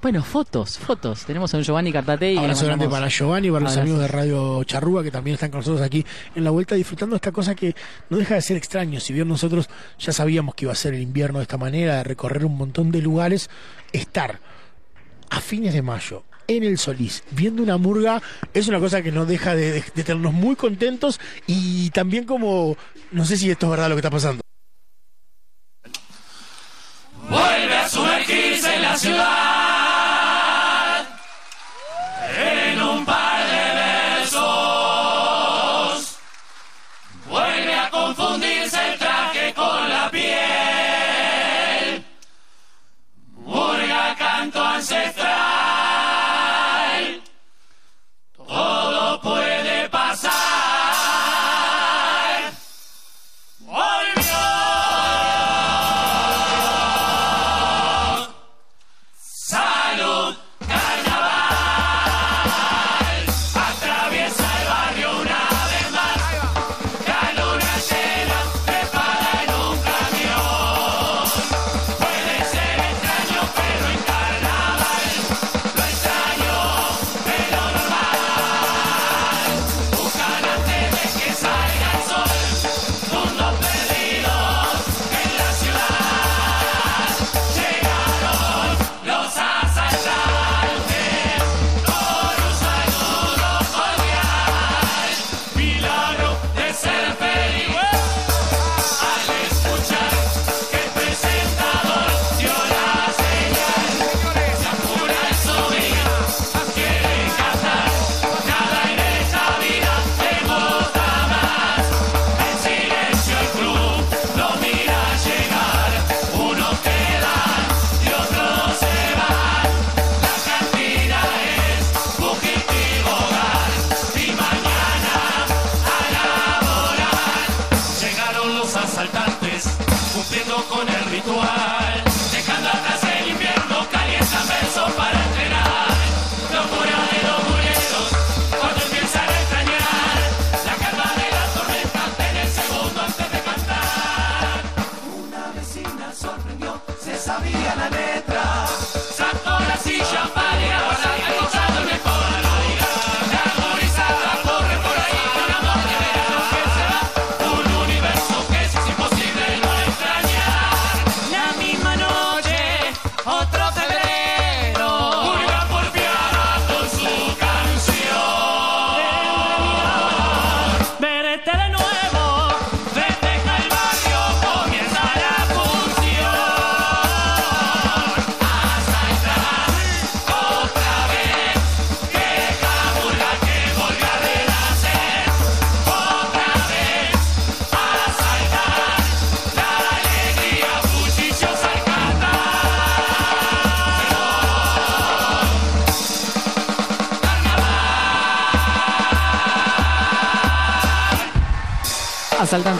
Bueno, fotos, fotos. Tenemos a un Giovanni Cartatei. que Abrazo grande para Giovanni, para los amigos de Radio Charrúa que también están con nosotros aquí en la vuelta disfrutando de esta cosa que no deja de ser extraño. Si bien nosotros ya sabíamos que iba a ser el invierno de esta manera, de recorrer un montón de lugares, estar a fines de mayo en el Solís, viendo una murga, es una cosa que no deja de, de- de tenernos muy contentos y también como, no sé si esto es verdad lo que está pasando. Vuelve a sumergirse en la ciudad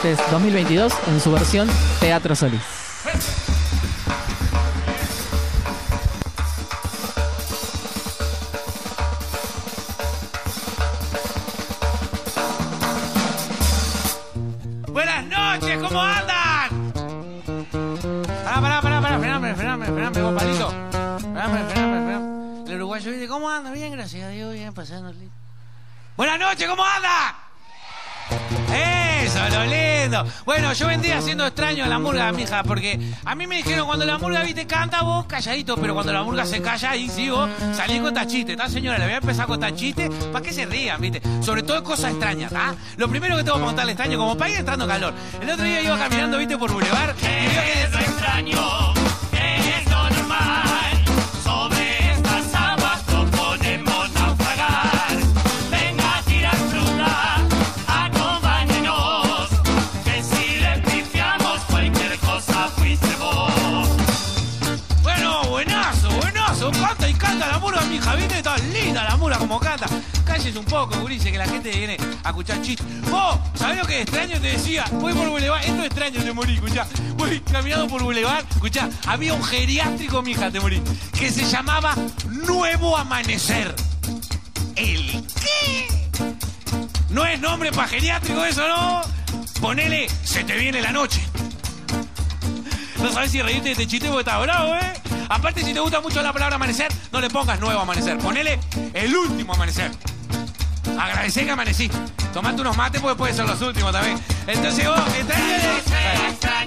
Asaltantes 2022 en su versión Teatro Solís. Bueno, yo vendría haciendo extraño a la murga, mija, porque a mí me dijeron cuando la murga, viste, canta vos calladito, pero cuando la murga se calla, ahí sí vos salís con chiste, ¿está, señora? Le voy a empezar con chiste para que se rían, viste. Sobre todo cosas extrañas, ¿está? Lo primero que tengo que contarle extraño, como para ir entrando calor. El otro día iba caminando, viste, por Boulevard, y que extraño, la gente viene a escuchar chistes. Vos, ¿sabés lo que extraño? Te decía, voy por Boulevard. Esto es extraño, te morí, escuchá. Voy caminando por Boulevard, escuchá. Había un geriátrico, mija, te morí. Que se llamaba Nuevo Amanecer. ¿El qué? No es nombre para geriátrico eso, ¿no? Ponele, se te viene la noche. No sabes si reírte de este chiste porque está bravo, ¿eh? Aparte, si te gusta mucho la palabra amanecer, no le pongas nuevo amanecer. Ponele el último amanecer. Agradecé que amanecí. Tomate unos mates porque puede ser los últimos también. Entonces vos, extraño,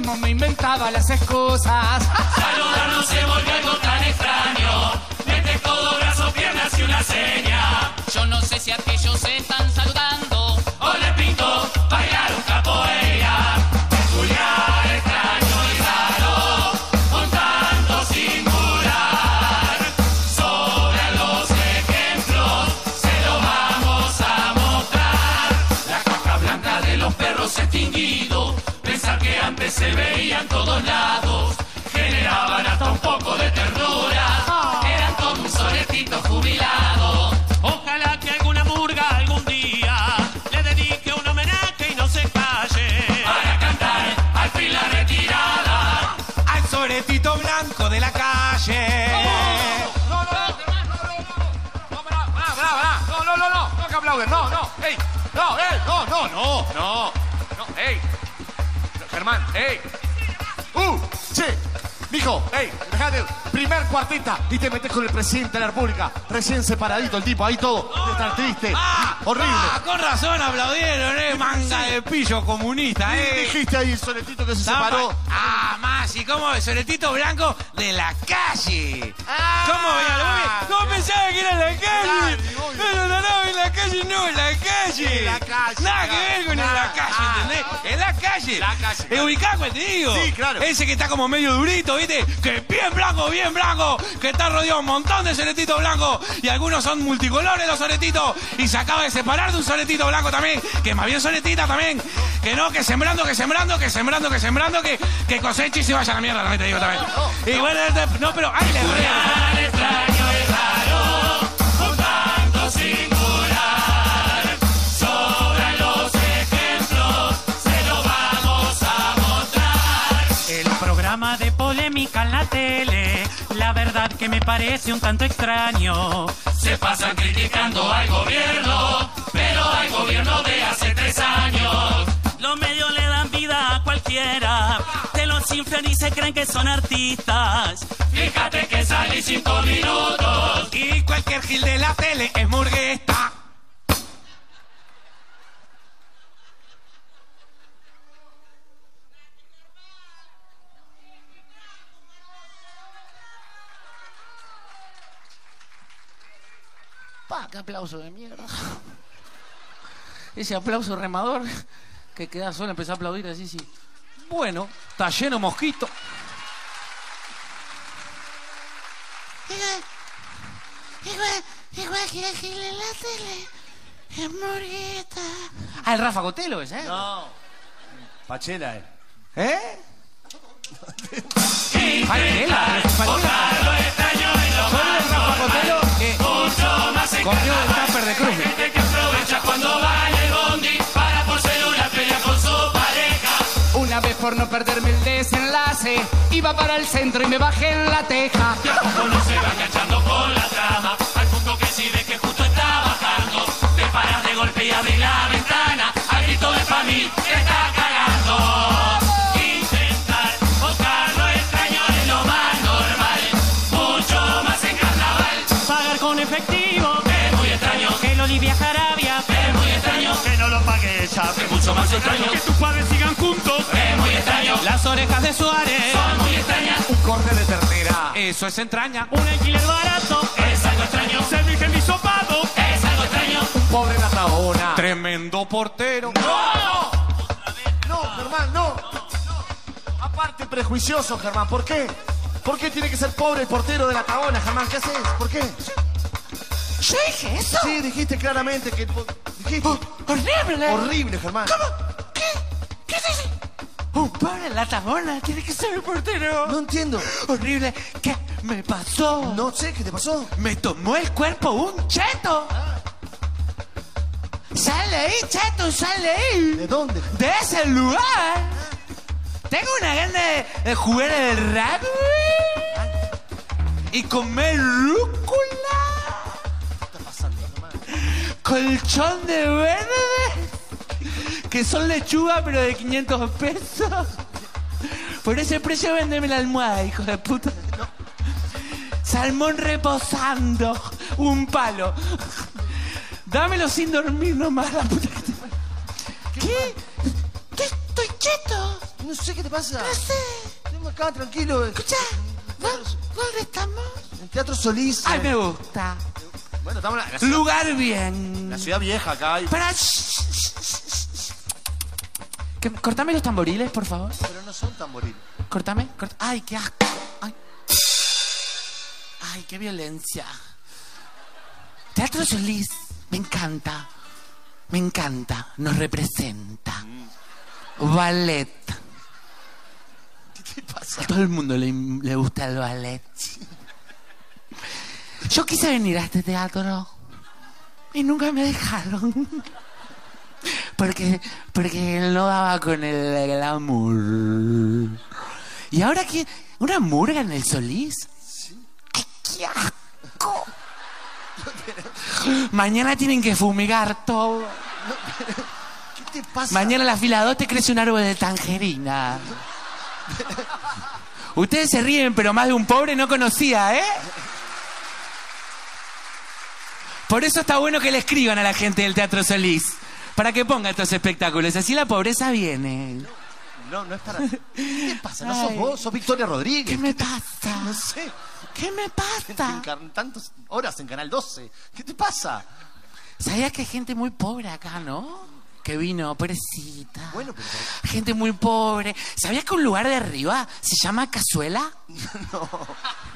mismo me inventaba las excusas. Saludarnos se volvió algo tan extraño, metes todo brazo, piernas y una seña. Yo no sé si aquellos se están saludando. O le pinto no, no, no, no, ey, Germán, ey, uh, che, mijo, ey, dejate, primer cuartita y te metes con el presidente de la República, recién separadito el tipo, ahí todo, de estar triste, Ah, horrible. ah, con razón aplaudieron, eh, manga de pillo comunista, eh. dijiste ahí el soletito que se separó. Ah, más, y como el soletito blanco de la calle. ¿Cómo veía? ¿Cómo pensaba que era en la calle? Claro. No, no, no, en la calle no, en la calle. En la calle, Nada que ver con en la calle, Ah, ¿entendés? En la calle. La calle, ¿Es claro. ubicado cuál te digo? Sí, claro. Ese que está como medio durito, ¿viste? Que bien blanco, bien blanco. Que está rodeado de un montón de soletitos blancos. Y algunos son multicolores los soletitos. Y se acaba de separar de un soletito blanco también. Que más bien soletita también. Que no, que sembrando, que sembrando, que sembrando, que sembrando, que, que coseche y se vaya a la mierda, también te digo también. Y bueno, no, pero ay, le en la tele, la verdad que me parece un tanto extraño. Se pasan criticando al gobierno, pero al gobierno de hace tres años. Los medios le dan vida a cualquiera, te los inflan y se creen que son artistas. Fíjate que salí cinco minutos. Y cualquier gil de la tele es murguesta. Pa, qué aplauso de mierda. Ese aplauso remador que queda solo, empezó a aplaudir así, sí. Bueno, está lleno mosquito. Igual, igual que en la tele. Es morgueta. Ah, el Rafa Cotelo ese, ¿eh? No, Pachela, eh. ¿Eh? Pachela, lo Soy el Rafa Cotelo que cogió el tupper de Cruz. gente que aprovecha cuando va en bondi para por celular con su pareja. Una vez por no perderme el desenlace, iba para el centro y me bajé en la teja. Y a poco no se va enganchando con la trama, al punto que si ves que justo está bajando, te paras de golpe y abres la ventana, al grito de familia es mucho más extraño, que tus padres sigan juntos. es muy extraño, Las orejas de Suárez. son muy extrañas, Un corte de ternera. Eso es entraña. Un alquiler barato, es algo extraño, ser virgen es algo extraño. Pobre Nataona. Tremendo portero. No, Germán, no. Aparte, prejuicioso, Germán. ¿Por qué? ¿Por qué tiene que ser pobre el portero de la Tabona, Germán? ¿Qué haces? ¿Por qué? ¿Yo dije eso? Sí, dijiste claramente que... ¡Horrible! Horrible, Germán. ¿Qué? ¿Qué dice? Un pobre en la tabona tiene que ser el portero. No entiendo. Horrible. ¿Qué me pasó? No sé, ¿qué te pasó? Me tomó el cuerpo un cheto. Sale ahí, cheto, sale ahí. ¿De dónde? De ese lugar. Tengo una gana de, de jugar el rugby y comer rúcula. Colchón de verde. Que son lechuga, pero de 500 pesos. Por ese precio véndeme la almohada, hijo de puta. Salmón reposando. Un palo. Dámelo sin dormir nomás, la puta que te. ¿Qué? ¿Qué? Estoy cheto. No sé qué te pasa. No sé. Tengo acá, tranquilo. Escucha, ¿dó- ¿dónde estamos? En Teatro Solís. Ay, me gusta. Bueno, estamos en la, ciudad, Lugar bien. la ciudad vieja acá. y- Para. Que- Cortame los tamboriles, por favor. Pero no son tamboriles. Cortame. cort- Ay, qué asco. Ay. Ay, qué violencia. Teatro Solís. Me encanta. Me encanta. Nos representa. Ballet. ¿Qué te pasa? A todo el mundo le, le gusta el ballet. Yo quise venir a este teatro y nunca me dejaron. Porque, porque no daba con el glamour. ¿Y ahora qué? ¿Una murga en el Solís? ¡Ay, qué asco! Mañana tienen que fumigar todo. ¿Qué te pasa? Mañana en la fila 2 te crece un árbol de tangerina. Ustedes se ríen, pero más de un pobre no conocía, ¿eh? Por eso está bueno que le escriban a la gente del Teatro Solís. Para que ponga estos espectáculos. Así la pobreza viene. No, no es para... ¿Qué te pasa? No sos Ay. vos, sos Victoria Rodríguez. ¿Qué me pasa? No sé. ¿Qué me pasa? Tantas horas en Canal 12. ¿Qué te pasa? ¿Sabías que hay gente muy pobre acá, no? Que vino, pobrecita. Bueno, pero... Gente muy pobre. ¿Sabías que un lugar de arriba se llama Cazuela? No,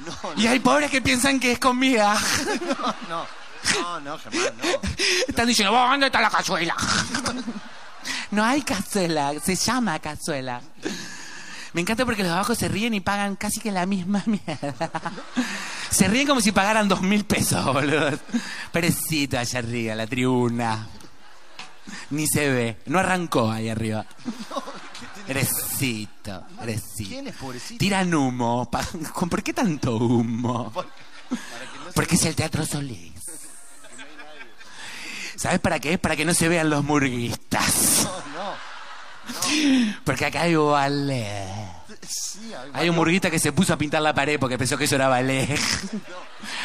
no, Y hay pobres que piensan que es comida. no, no. No, no, Germán, no. Están diciendo, "Vos, ¿dónde está la cazuela? No hay cazuela, se llama cazuela. Me encanta porque los de abajo se ríen y pagan casi que la misma mierda. Se ríen como si pagaran dos mil pesos, boludo. Perecito allá arriba, la tribuna. Ni se ve, no arrancó ahí arriba. Erecito, erecito. ¿Quién es pobrecito? Tiran humo. ¿Por qué tanto humo? Porque es el Teatro Solís. ¿Sabes para qué? Para que no se vean los murguistas. No, Porque acá hay ballet. Sí, hay, Hay un murguista que se puso a pintar la pared porque pensó que eso era ballet.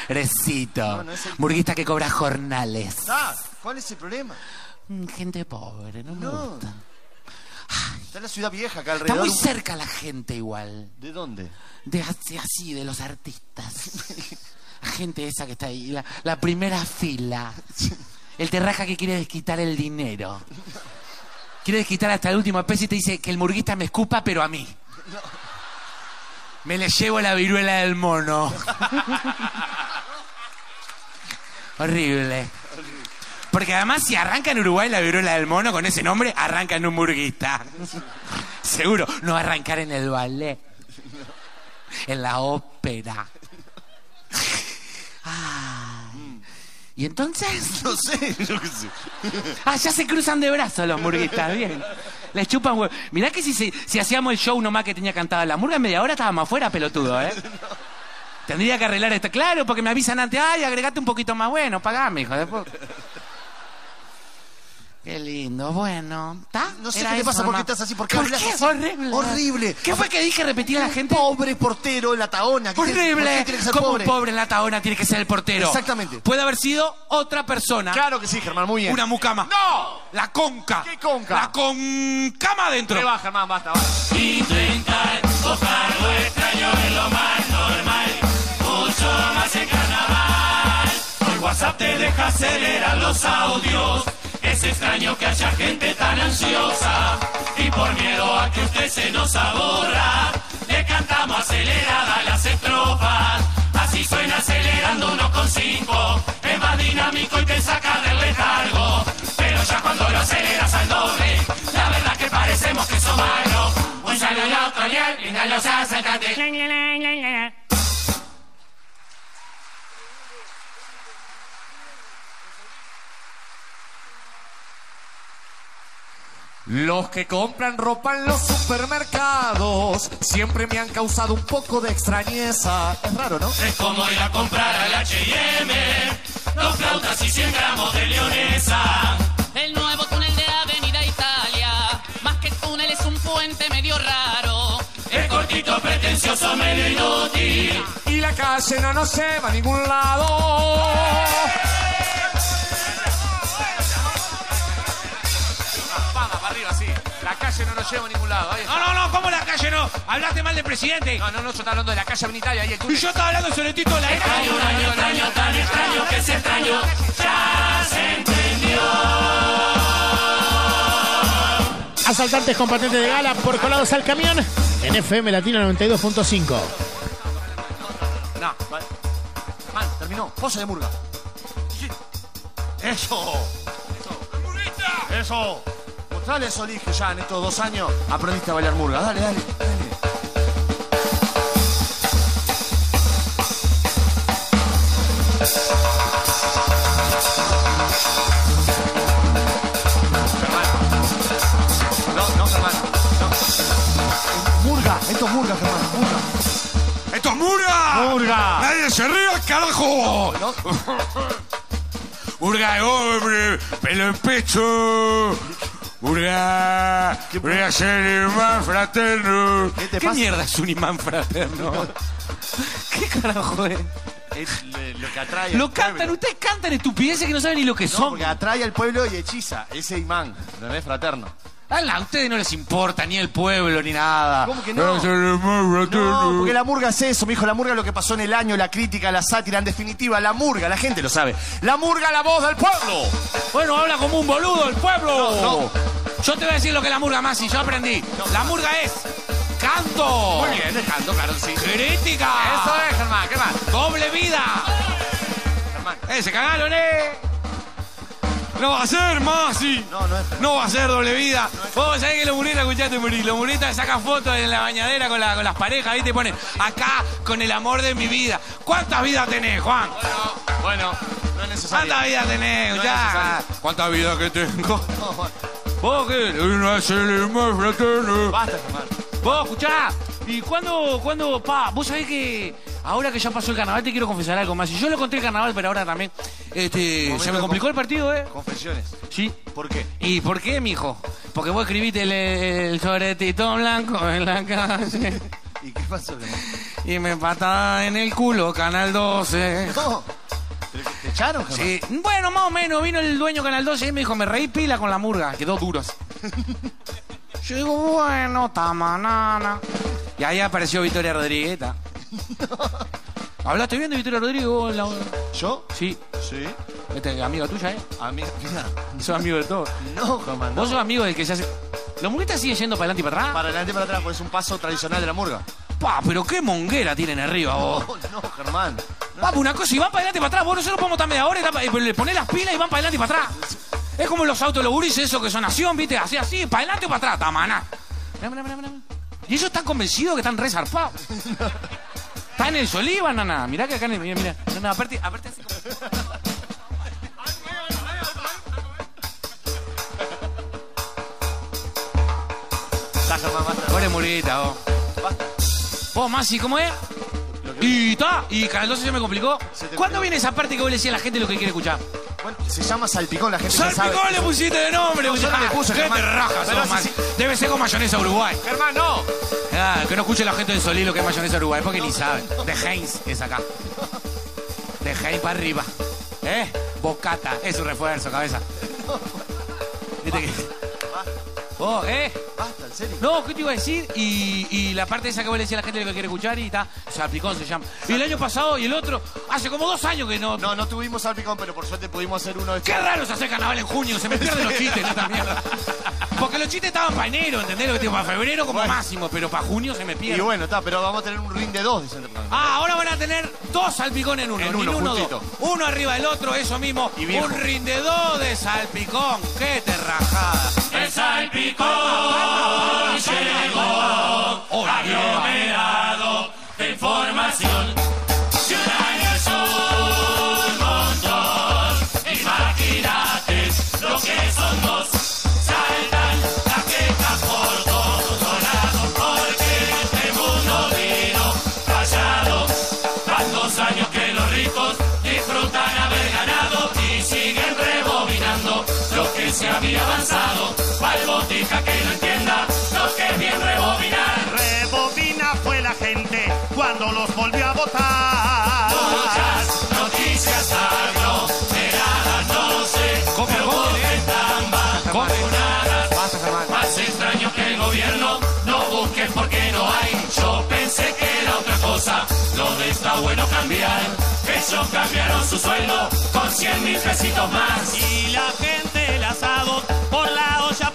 Recito. No, no Murguista que cobra jornales. Ah, ¿Cuál es el problema? Mm, Gente pobre, no me No. gusta. Está en la ciudad vieja acá Está alrededor. muy cerca la gente igual. ¿De dónde? De así, así, de los artistas. La gente esa que está ahí, la, la primera fila. El terraja que quiere desquitar el dinero. Quiere desquitar hasta el último peso y te dice que el murguista me escupa, pero a mí. Me le llevo la viruela del mono. Horrible. Porque además si arranca en Uruguay la viruela del mono con ese nombre, arranca en un murguista. Seguro. No va a arrancar en el ballet. En la ópera. ¿Y entonces? No sé, yo qué sé. Ah, ya se cruzan de brazos los murguistas, bien. Les chupan huevo. Mirá que si, si, si hacíamos el show nomás que tenía cantada la murga, en media hora estábamos afuera, pelotudo, ¿eh? Tendría que arreglar esto. Claro, porque me avisan antes, ay, agregate un poquito más bueno, pagame, hijo de puta. Qué lindo, bueno. ¿Está? No sé Era qué te eso pasa, por qué nomás. estás así, por qué ¿Por hablas qué? así? Horrible. Horrible. ¿Qué fue que dije repetir a la gente? Pobre portero en la taona. ¿Qué tiene- por qué Horrible. tiene que ser Como pobre? un pobre en la taona tiene que ser el portero. Exactamente. Puede haber sido otra persona. Claro que sí, Germán, muy bien. Una mucama. ¡No! La conca. ¿Qué conca? La concama adentro. ¿Qué va, Germán? Basta, basta. Intentar buscar lo extraño es lo más normal, mucho más en carnaval. Hoy WhatsApp te deja acelerar los audios. Es extraño que haya gente tan ansiosa y por miedo a que usted se nos aburra, le cantamos aceleradas las estrofas. Así suena acelerando 1,5. Es más dinámico y te saca del letargo. Pero ya cuando lo aceleras al doble, la verdad que parecemos que son malos. Un saludo cordial, linda los asaltantes. Los que compran ropa en los supermercados siempre me han causado un poco de extrañeza. Es raro, ¿no? Es como ir a comprar al H&M. Dos flautas y 100 gramos de leonesa. El nuevo túnel de Avenida Italia, más que túnel es un puente medio raro. Es cortito, pretencioso, medio inútil. Y la calle no nos lleva a ningún lado. Arriba, sí. La calle no nos lleva a ningún lado. Ahí está. No, no, no, ¿cómo la calle no? Hablaste mal del presidente. No, no, no, yo estaba hablando de la calle Italia. Ahí el túnel. Y yo estaba hablando sobre de la Extraño, un año extraño, tan extraño que se extraño. Ya se entendió. Asaltantes con patente de gala por colados al camión en FM Latina 92.5. No, vale. Man, terminó. Pose de murga. Eso. Eso. Eso. Eso, dije ya en estos dos años. Aprendiste a bailar murga. Dale, dale, dale. No, no, Germán. No. Murga, esto es murga, Germán. Murga. ¡Esto es Murga! ¡Murga! ¡Nadie se ríe, carajo! No. ¡Murga de hombre! ¡Pelo en pecho! ¡Voy a ser imán fraterno! ¿Qué te pasa? mierda es un imán fraterno? ¿Qué carajo es? Es lo que atrae Lo al cantan, pueblo. ustedes cantan estupideces que no saben ni lo que No, son. porque atrae al pueblo y hechiza. Ese imán. No es fraterno. A ustedes no les importa ni el pueblo ni nada. ¿Cómo que no? Imán No, fraterno. porque la murga es eso, mijo. La murga es lo que pasó en el año, la crítica, la sátira, en definitiva, la murga, la gente lo sabe. La murga, la voz del pueblo. Bueno, habla como un boludo el pueblo. No, Yo te voy a decir lo que es la murga más y yo aprendí. La murga es canto. Muy bien, dejando, claro, sí. Crítica. Eso es, Germán, ¿qué más? Doble vida. Germán. Eh, se cagaron, eh. No va a ser más, sí. No, no es. No va a ser doble vida. Vos sabés que los muritas, escuchaste, Muri, los muritas sacan fotos en la bañadera con, la- con las parejas, ¿viste? Y ponen acá con el amor de mi vida. ¿Cuántas vidas tenés, Juan? Bueno, no es necesario. ¿Cuántas vidas tenés? No ya. ¿Cuántas vidas que tengo? No, bueno, ¿Vos? Una basta, Germán. Vos, escuchá. ¿Y cuándo, cuándo, pa? Vos sabés que ahora que ya pasó el carnaval te quiero confesar algo más. Y yo lo conté el carnaval, pero ahora también. Este, Momento se me de complicó el partido, ¿eh? Confesiones. Sí. ¿Por qué? ¿Y por qué, mijo? Porque vos escribiste el, el sobretito blanco en la calle ¿Y qué pasó, y me patada en el culo, Canal 12. No. ¿Pero que ¿Te echaron, Germán? Sí, bueno, más o menos, vino el dueño Canal 12 y me dijo, me reí pila con la murga, quedó duros. Yo digo, bueno, tamanana. Y ahí apareció Victoria Rodríguez. ¿Hablaste bien de Victoria Rodríguez vos? en la- ¿Yo? Sí, Sí. este, amiga tuya, ¿eh? Amiga. Sos amigo de todos. No, Germán, no. Vos sos amigo del que se hace... ¿Los murguistas siguen yendo para adelante y para atrás? Para adelante y para atrás, porque es un paso tradicional de la murga. Pa, pero qué monguera tienen arriba vos. No, no, Germán. Pa, una cosa, y van para adelante y para atrás. Vos nosotros podemos estar media hora y le ponés las pilas y van para adelante y para atrás. Es como los autos, los gurises, esos que son nación, ¿viste? Así, así, para adelante o para atrás, mirá. Y ellos están convencidos que están resarpados. Está en el Soliva, nana. Mirá que acá en el. Mirá, mirá. No, no, aparte, aparte así como. Basta. Vos eres murita, vos. Basta. Vos, Masi, ¿cómo es? Y está. Y Canal 12 se me complicó. ¿Cuándo viene esa parte que vos le decías a la gente lo que quiere escuchar? Bueno, se llama salpicón, la gente ya sabe. Salpicón le pusiste de nombre. No, yo no le puse, ¿Qué Germán. te rajas, Pero sos, sí, Masi? sí. Debe ser con mayonesa Uruguay. Germán, no. Ah, que no escuche la gente de Solí lo que es mayonesa Uruguay, porque ni saben. De Heinz es acá. De Heinz para arriba. ¿Eh? Bocata, es un refuerzo, cabeza. ¿Viste que? Vos, ¿eh? Basta, en serio. No, ¿qué te iba a decir? Y, y la parte esa que vos le decías a la gente lo que quiere escuchar y está. Salpicón se llama. Y el año pasado y el otro, hace como dos años que no. No, no tuvimos salpicón, pero por suerte pudimos hacer uno de Qué raro se hace carnaval en junio, se me pierden los chistes en esta mierda. Porque los chistes estaban para enero, ¿entendés? Lo que digo, para febrero como Bueno. máximo, pero para junio se me Y pierde. bueno, está, pero vamos a tener un ring de dos, dicen. Ah, ahora van a tener dos salpicón en uno. En uno, uno, dos. Uno arriba del otro, eso mismo. Y un ring de dos de salpicón. ¡Qué terrajada! El salpicón llegó aglomerado de información. Bueno cambiar. Ellos cambiaron su sueldo con 100 mil pesitos más. Y la gente el asado por la olla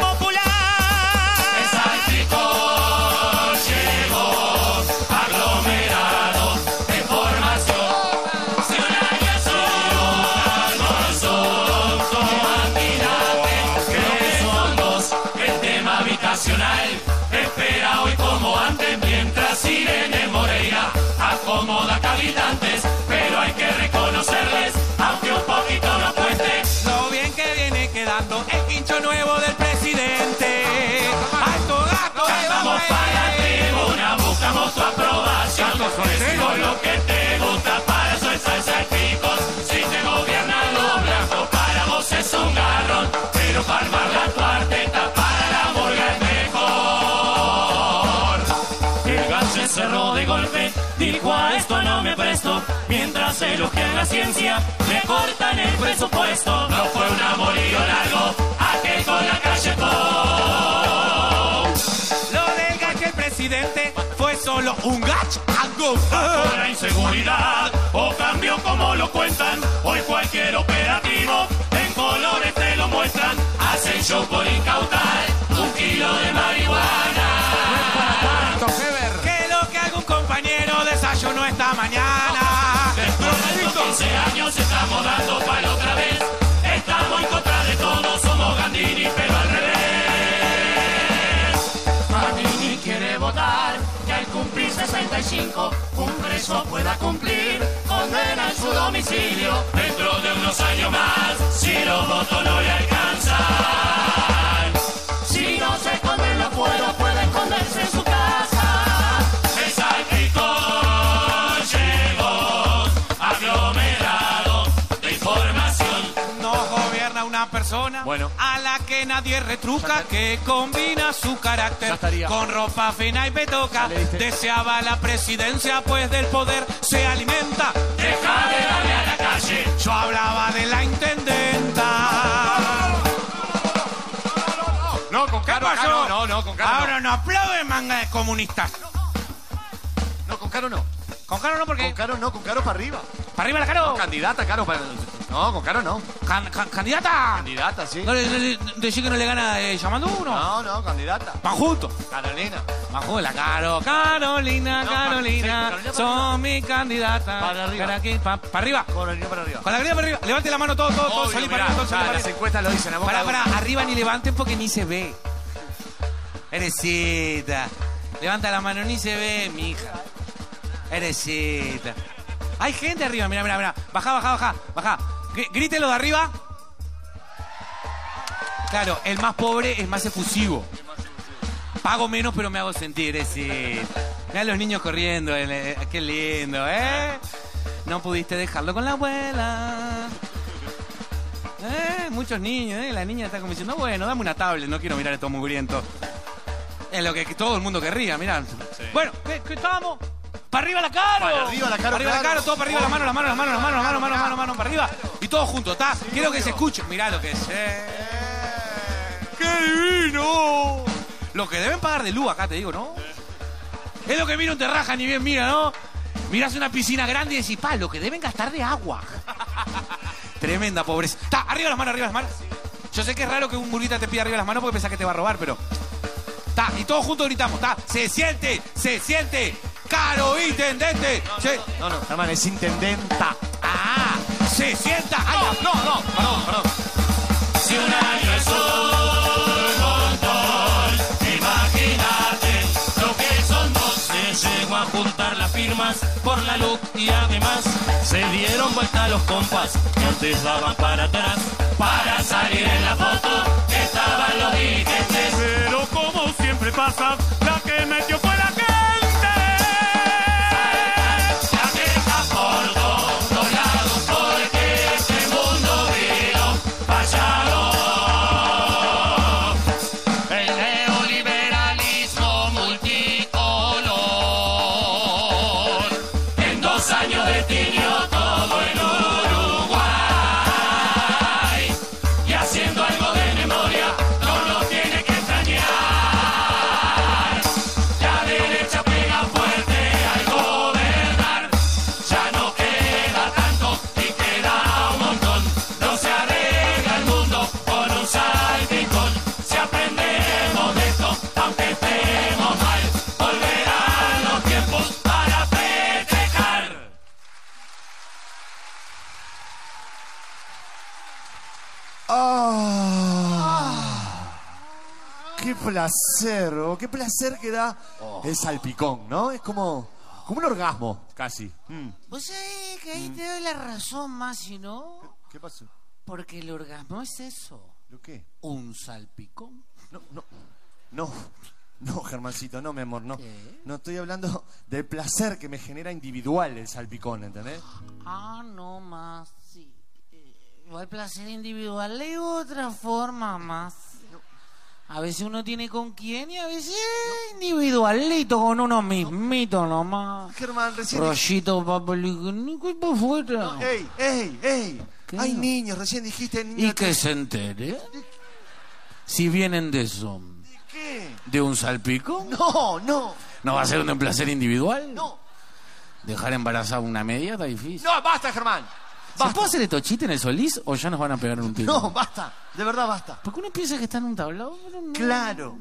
tu aprobación. Decimos lo que te gusta, para eso es salsa. Si te gobiernan los blancos, para vos es un garrón. Pero para armar la cuarteta, para la murga es mejor. El gancho encerró de golpe, dijo a esto no me presto. Mientras elogian la ciencia, me cortan el presupuesto. No fue un amorío largo, aquel con la calle todo. Lo del gacho el presidente solo un gacho. Con la inseguridad o cambio como lo cuentan. Hoy cualquier operativo en colores te lo muestran. Hacen show por incautar un kilo de marihuana. Que lo que algún compañero desayunó esta mañana. Después de estos 15 años estamos dando palo otra vez. Estamos en contra de todo, somos Gandini, pero al revés. Gandini quiere votar al cumplir 65 un preso pueda cumplir condena en su domicilio dentro de unos años más si los votos no le alcanzan. Si no se esconde en afuera, puede esconderse en su Bueno. a la que nadie retruca, que combina su carácter con ropa fina y petoca. Deseaba la presidencia, pues del poder se alimenta. Deja de darle a la calle. Yo hablaba de la intendenta. No, con ¿Qué Caro acá no, no, no, con Caro Ahora no aplauden manga de comunistas. No, con Caro no. Con Caro no, porque. Con Caro no, con Caro para arriba. ¿Para arriba la No, Caro? candidata, Caro para. No, con Caro no. Can- can- ¿Candidata? Candidata, sí. ¿No le, no le- que no le gana eh, llamando uno? No, no, candidata. Van juntos. Carolina. Juntos, la Caro. Carolina, No, Carolina. sí, Carolina para son mi candidata. Para arriba. Para aquí, pa- para arriba. Carolina para arriba. Con la grilla para arriba. Levante la mano todo, todo, todo. Obvio, Salí para mirá, arriba, todo, salí ya, para las arriba. encuestas lo dicen. a boca Pará, de pará, uno. arriba ni levanten porque ni se ve. Eresita. Levanta la mano, ni se ve, mija. Eresita. Hay gente arriba, mira, mira, mira. Baja, baja, baja, baja. Gr- Grítelo de arriba. Claro, el más pobre es más efusivo. Pago menos, pero me hago sentir, Eresita. Mira los niños corriendo, eh, qué lindo, ¿eh? No pudiste dejarlo con la abuela. Eh, muchos niños, eh. La niña está como diciendo, bueno, dame una tablet, no quiero mirar esto mugriento. Es lo que todo el mundo querría, mirá. Bueno, ¿qué, qué estamos? ¡Para arriba la cara! Para arriba la Caro, arriba la cara, todo para arriba, la mano, la mano, la mano, la mano, la mano, la mano, la mano, mano, para arriba. Y todo junto, ¿está? Quiero que se escuche. Mirá lo que es. eh. ¡Qué divino! Lo que deben pagar de luz acá, te digo, ¿no? Es lo que mira un terraja ni bien mira, ¿no? Mirás una piscina grande y decís, pa, lo que deben gastar de agua. Tremenda pobreza. Está, arriba las manos, arriba las manos. Yo sé que es raro que un murguita te pida arriba las manos porque pensás que te va a robar, pero. Ta, y todos juntos gritamos, ta, se siente, se siente, caro intendente. se- No, no, Germán, es intendenta. Ah, se sienta. Ay, No, no, perdón, perdón. Si un año es un montón, imagínate lo que son dos. Se llegó a juntar las firmas por la luz y además se dieron vuelta los compas que antes daban para atrás para salir en la foto estaban los dirigentes. Pero como siempre pasa, la que metió fue la gente. Placer, oh, qué placer que da el salpicón, ¿no? Es como, como un orgasmo, casi. Mm. Vos sabés que ahí te doy la razón, Masi, ¿no? ¿Qué pasó? Porque el orgasmo es eso. ¿Lo qué? Un salpicón. No, no, no, no, Germancito, no, mi amor, no. No estoy hablando del placer que me genera individual el salpicón, ¿entendés? Ah, no, Masi. Eh, Igual placer individual le digo de otra forma, más. A veces uno tiene con quién y a veces individualito con uno mismito nomás. Germán, recién... Rollito, papelico, y para afuera. ¡Ey, ey, ey! ¿Qué? Hay niños, recién dijiste niños. Y que se entere. Si vienen de eso. ¿Qué? ¿De un salpico? No, no, ¿No va a ser un placer individual? no. ¿Dejar embarazada una media está difícil? No, basta, Germán. ¿Se puede hacer esto chiste en el Solís o ya nos van a pegar un tiro? No, basta. De verdad, basta. Porque uno piensa que está en un tablado, pero no. Claro.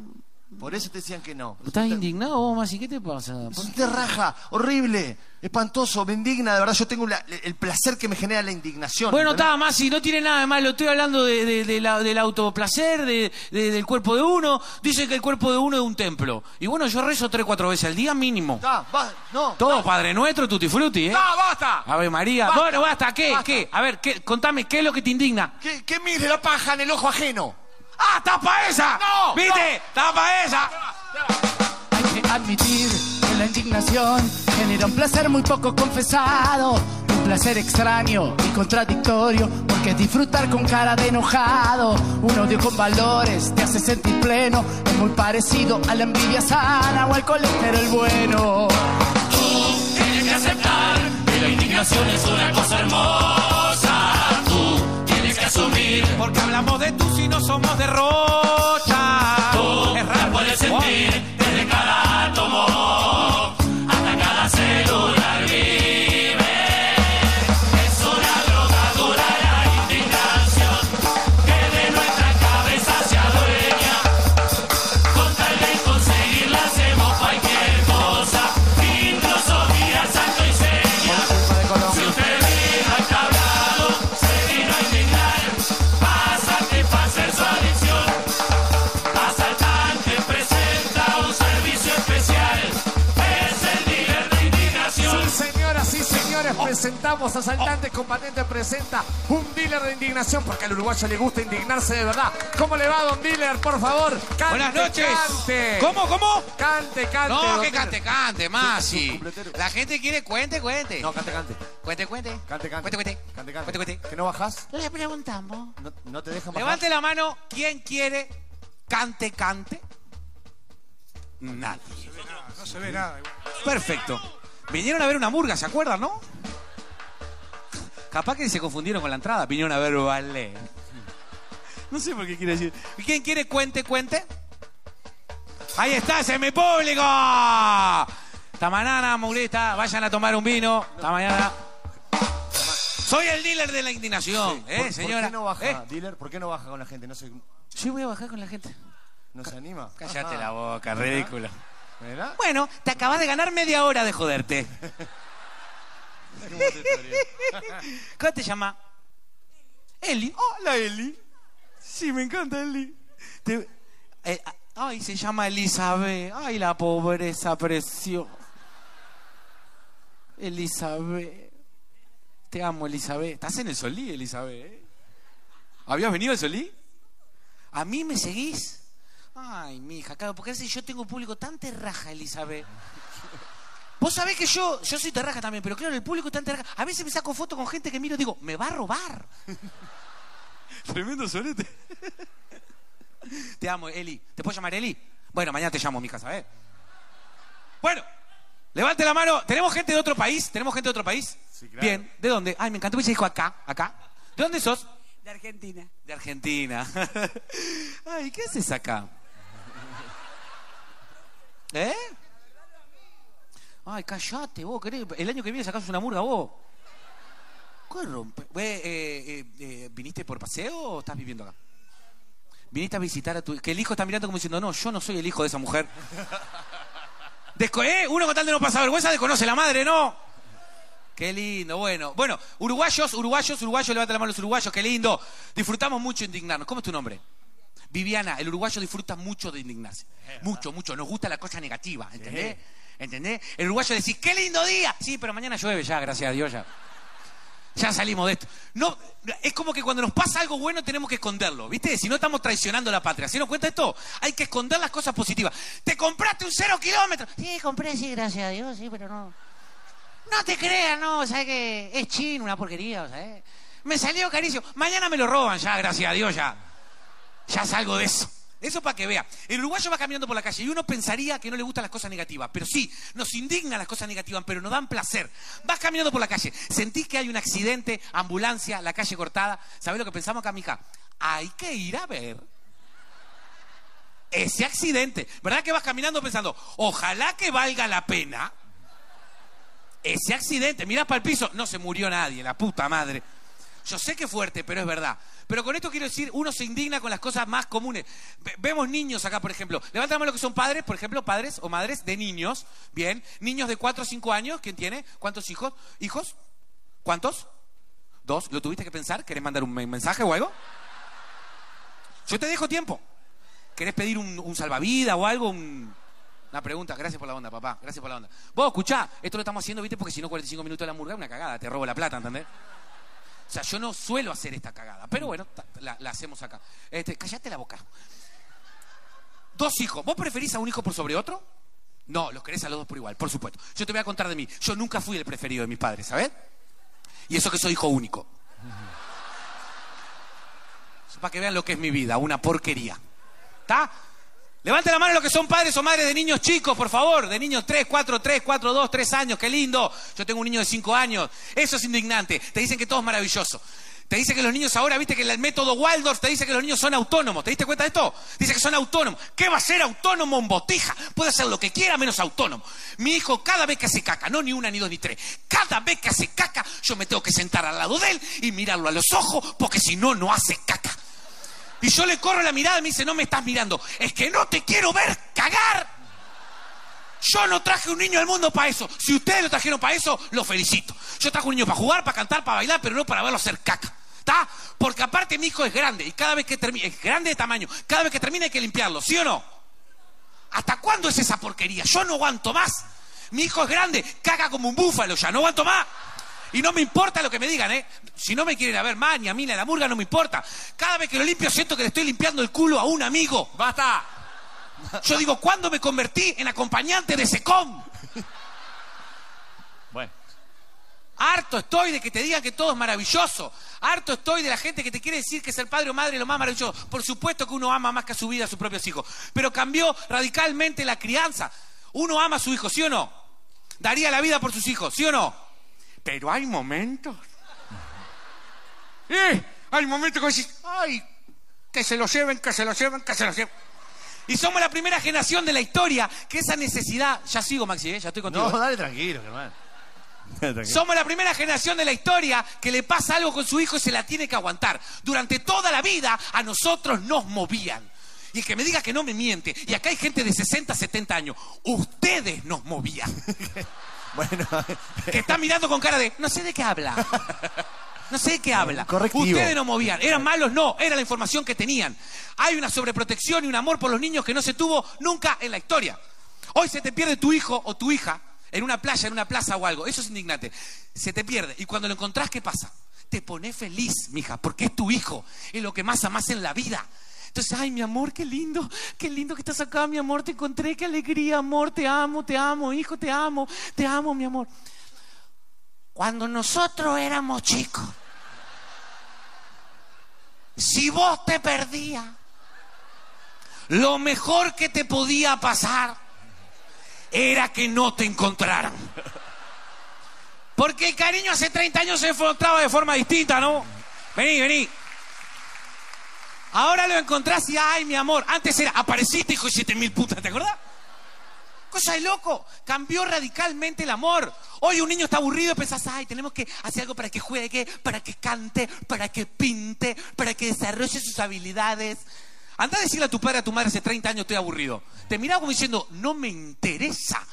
Por eso te decían que no. ¿Estás indignado vos, Masi? ¿Qué te pasa? Sí te raja, horrible, espantoso, me indigna, de verdad. Yo tengo la- el placer que me genera la indignación. Bueno, está, Masi, no tiene nada de malo. Estoy hablando de, de- de la- del autoplacer, de, de- del cuerpo de uno. Dice que el cuerpo de uno es un templo. Y bueno, yo rezo tres, cuatro veces al día mínimo. Va, no. Todo Padre Nuestro, Tutti Frutti, ¿eh? ¡Ah, basta! Ave María. Basta. Bueno, basta, ¿qué? Basta. ¿Qué? A ver, ¿qué? contame, ¿qué es lo que te indigna? ¿Qué, qué mire la paja en el ojo ajeno? ¡Ah, tapa esa! No, ¿Viste? ¡Tapa esa! Hay que admitir que la indignación genera un placer muy poco confesado, un placer extraño y contradictorio, porque disfrutar con cara de enojado, un odio con valores te hace sentir pleno, es muy parecido a la envidia sana o al colesterol bueno. Tú tienes que aceptar que la indignación es una cosa hermosa. Porque hablamos de tú si no somos de Rocha. Tú Es la puedes sentir presentamos Asaltantes Combatientes presenta un dealer de indignación porque al uruguayo le gusta indignarse de verdad. ¿Cómo le va, don dealer? Por favor, cante, Buenas noches. Cante. ¿Cómo, cómo? Cante, cante. No, que cante, cante, completero. La gente quiere cuente, cuente. No, cante, cante. Cuente, cuente. Cante, cante. Cuente, cuente. Cante, cante. Cuente, cuente. ¿Que no bajás? Le preguntamos. ¿No, no te dejan bajar? Levante la mano. ¿Quién quiere cante, cante? Nadie. No se ve nada. Perfecto. Vinieron a ver una murga, ¿se acuerdan, no? Capaz que se confundieron con la entrada. Vinieron a ver ballet. No sé por qué quiere decir. ¿Quién quiere cuente, cuente? Ahí está, es mi público. Esta mañana, vayan a tomar un vino. Esta mañana. Soy el dealer de la indignación, ¿eh, ¿Por, señora? ¿Por qué no baja, ¿Eh? dealer? ¿Por qué no baja con la gente? No se, Sí, voy a bajar con la gente. no se anima. Cállate Ajá. la boca, ridículo. ¿Verdad? Bueno, te acabas de ganar media hora de joderte. ¿Cómo te llama? Eli. Hola, Eli. Sí, me encanta Eli. Eh, ay, se llama Elizabeth. Ay, la pobreza preciosa. Elizabeth. Te amo, Elizabeth. Estás en el Solí, Elizabeth. ¿eh? ¿Habías venido al Solí? ¿A mí me seguís? Ay, mija, claro, porque a yo tengo público tan terraja, Elizabeth. Vos sabés que yo, yo soy terraja también, pero claro, el público es tan terraja. A veces me saco fotos con gente que miro y digo, me va a robar. Tremendo solete. Te amo, Eli. ¿Te puedo llamar Eli? Bueno, mañana te llamo, mija, ¿sabes? Bueno, levante la mano. ¿Tenemos gente de otro país? ¿Tenemos gente de otro país? claro. Bien, ¿de dónde? Ay, me encantó se dijo acá, acá. ¿De dónde sos? De Argentina. De Argentina. Ay, ¿qué haces acá? ¿Eh? Ay, callate, vos, querés. El año que viene sacás una murga vos. ¿Qué rompe? Eh, eh, eh, ¿Viniste por paseo o estás viviendo acá? Viniste a visitar a tu... Que el hijo está mirando como diciendo, no, yo no soy el hijo de esa mujer. Desco ¿eh? Uno con tal de no pasar vergüenza desconoce la madre, ¿no? Qué lindo, bueno. Bueno, uruguayos, uruguayos, uruguayos, levanta la mano los uruguayos, qué lindo. Disfrutamos mucho indignarnos. ¿Cómo es tu nombre? Viviana, el uruguayo disfruta mucho de indignarse. Mucho, mucho. Nos gusta la cosa negativa, ¿entendés? ¿Entendés? El uruguayo dice, qué lindo día. Sí, pero mañana llueve ya, gracias a Dios ya. Ya salimos de esto. No, es como que cuando nos pasa algo bueno tenemos que esconderlo, ¿viste? Si no estamos traicionando la patria. ¿Se nos cuenta esto? Hay que esconder las cosas positivas. Te compraste un cero kilómetro. Sí, compré, sí, gracias a Dios, sí, pero no. No te creas, no, ¿sabes que Es chino, una porquería, ¿sabes? Me salió carísimo. Mañana me lo roban ya, gracias a Dios ya. Ya salgo de eso. Eso para que vea. El uruguayo va caminando por la calle y uno pensaría que no le gustan las cosas negativas. Pero sí, nos indignan las cosas negativas, pero nos dan placer. Vas caminando por la calle, sentís que hay un accidente, ambulancia, la calle cortada. ¿Sabés lo que pensamos acá, mija? Hay que ir a ver ese accidente. ¿Verdad que vas caminando pensando, ojalá que valga la pena ese accidente? Mirás para el piso, no se murió nadie, la puta madre. Yo sé que fuerte, pero es verdad. Pero con esto quiero decir, uno se indigna con las cosas más comunes. Ve- vemos niños acá, por ejemplo. Levanta la mano los que son padres, por ejemplo, padres o madres de niños. Bien. Niños de 4 o 5 años. ¿Quién tiene? ¿Cuántos hijos? ¿Hijos? ¿Cuántos? ¿Dos? ¿Lo tuviste que pensar? ¿Querés mandar un me- mensaje o algo? Yo te dejo tiempo. ¿Querés pedir un, salvavidas o algo? Un- Una pregunta. Gracias por la onda, papá. Gracias por la onda. Vos, escuchá. Esto lo estamos haciendo, ¿viste? Porque si no, 45 minutos de la murga es una cagada. Te robo la plata, ¿entendés? O sea, yo no suelo hacer esta cagada, pero bueno, la, hacemos acá. Este, cállate la boca. Dos hijos. ¿Vos preferís a un hijo por sobre otro? No, los querés a los dos por igual, por supuesto. Yo te voy a contar de mí. Yo nunca fui el preferido de mis padres, ¿sabes? Y eso que soy hijo único. Para que vean lo que es mi vida, una porquería. ¿Está? Levante la mano los que son padres o madres de niños chicos, por favor. De niños 3, 4, 3, 4, 2, 3 años. Qué lindo. Yo tengo un niño de 5 años. Eso es indignante. Te dicen que todo es maravilloso. Te dice que los niños ahora, viste que el método Waldorf te dice que los niños son autónomos. ¿Te diste cuenta de esto? Dice que son autónomos. ¿Qué va a ser autónomo en botija? Puede hacer lo que quiera menos autónomo. Mi hijo cada vez que hace caca, no ni una, ni dos, ni tres, cada vez que hace caca, yo me tengo que sentar al lado de él y mirarlo a los ojos porque si no, no hace caca. Y yo le corro la mirada y me dice, no me estás mirando. Es que no te quiero ver cagar. Yo no traje un niño al mundo para eso. Si ustedes lo trajeron para eso, lo felicito. Yo traje un niño para jugar, para cantar, para bailar, pero no para verlo hacer caca. ¿Está? Porque aparte mi hijo es grande y cada vez que termina, es grande de tamaño, cada vez que termina hay que limpiarlo, ¿sí o no? ¿Hasta cuándo es esa porquería? Yo no aguanto más. Mi hijo es grande, caga como un búfalo, ya no aguanto más. Y no me importa lo que me digan, ¿eh? Si no me quieren a ver más, ni a mí, ni a la murga, no me importa. Cada vez que lo limpio siento que le estoy limpiando el culo a un amigo. ¡Basta! Yo digo, ¿cuándo me convertí en acompañante de SECOM? Bueno. Harto estoy de que te digan que todo es maravilloso. Harto estoy de la gente que te quiere decir que ser padre o madre es lo más maravilloso. Por supuesto que uno ama más que a su vida a sus propios hijos. Pero cambió radicalmente la crianza. Uno ama a su hijo, ¿sí o no? Daría la vida por sus hijos, ¿sí o no? Pero hay momentos. Eh, hay momentos que decís, ay, que se lo lleven, que se lo lleven, que se lo lleven. Y somos la primera generación de la historia que esa necesidad. Ya sigo, Maxi, ¿eh? ya estoy contigo. No, ¿eh? dale tranquilo, hermano. Somos la primera generación de la historia que le pasa algo con su hijo y se la tiene que aguantar. Durante toda la vida a nosotros nos movían. Y el que me diga que no me miente, y acá hay gente de 60, 70 años, ustedes nos movían. Bueno, Que está mirando con cara de, no sé de qué habla. No sé de qué habla. Correctivo. Ustedes no movían. ¿Eran malos? No, era la información que tenían. Hay una sobreprotección y un amor por los niños que no se tuvo nunca en la historia. Hoy se te pierde tu hijo o tu hija en una playa, en una plaza o algo. Eso es indignante. Se te pierde. Y cuando lo encontrás, ¿qué pasa? Te pones feliz, mija, porque es tu hijo. Es lo que más amás en la vida. Entonces, ay, mi amor, qué lindo, qué lindo que estás acá, mi amor, te encontré, qué alegría, amor, te amo, te amo, hijo, te amo, te amo, mi amor. Cuando nosotros éramos chicos, si vos te perdías, lo mejor que te podía pasar era que no te encontraran. Porque el cariño hace 30 años se encontraba de forma distinta, ¿no? Vení, vení. Ahora lo encontrás y, ay, mi amor, antes era, apareciste, hijo de siete mil putas, ¿te acordás? Cosa de loco, cambió radicalmente el amor. Hoy un niño está aburrido y pensás, ay, tenemos que hacer algo para que juegue, para que cante, para que pinte, para que desarrolle sus habilidades. Anda a decirle a tu padre, a tu madre, hace 30 años estoy aburrido. Te miraba como diciendo, no me interesa.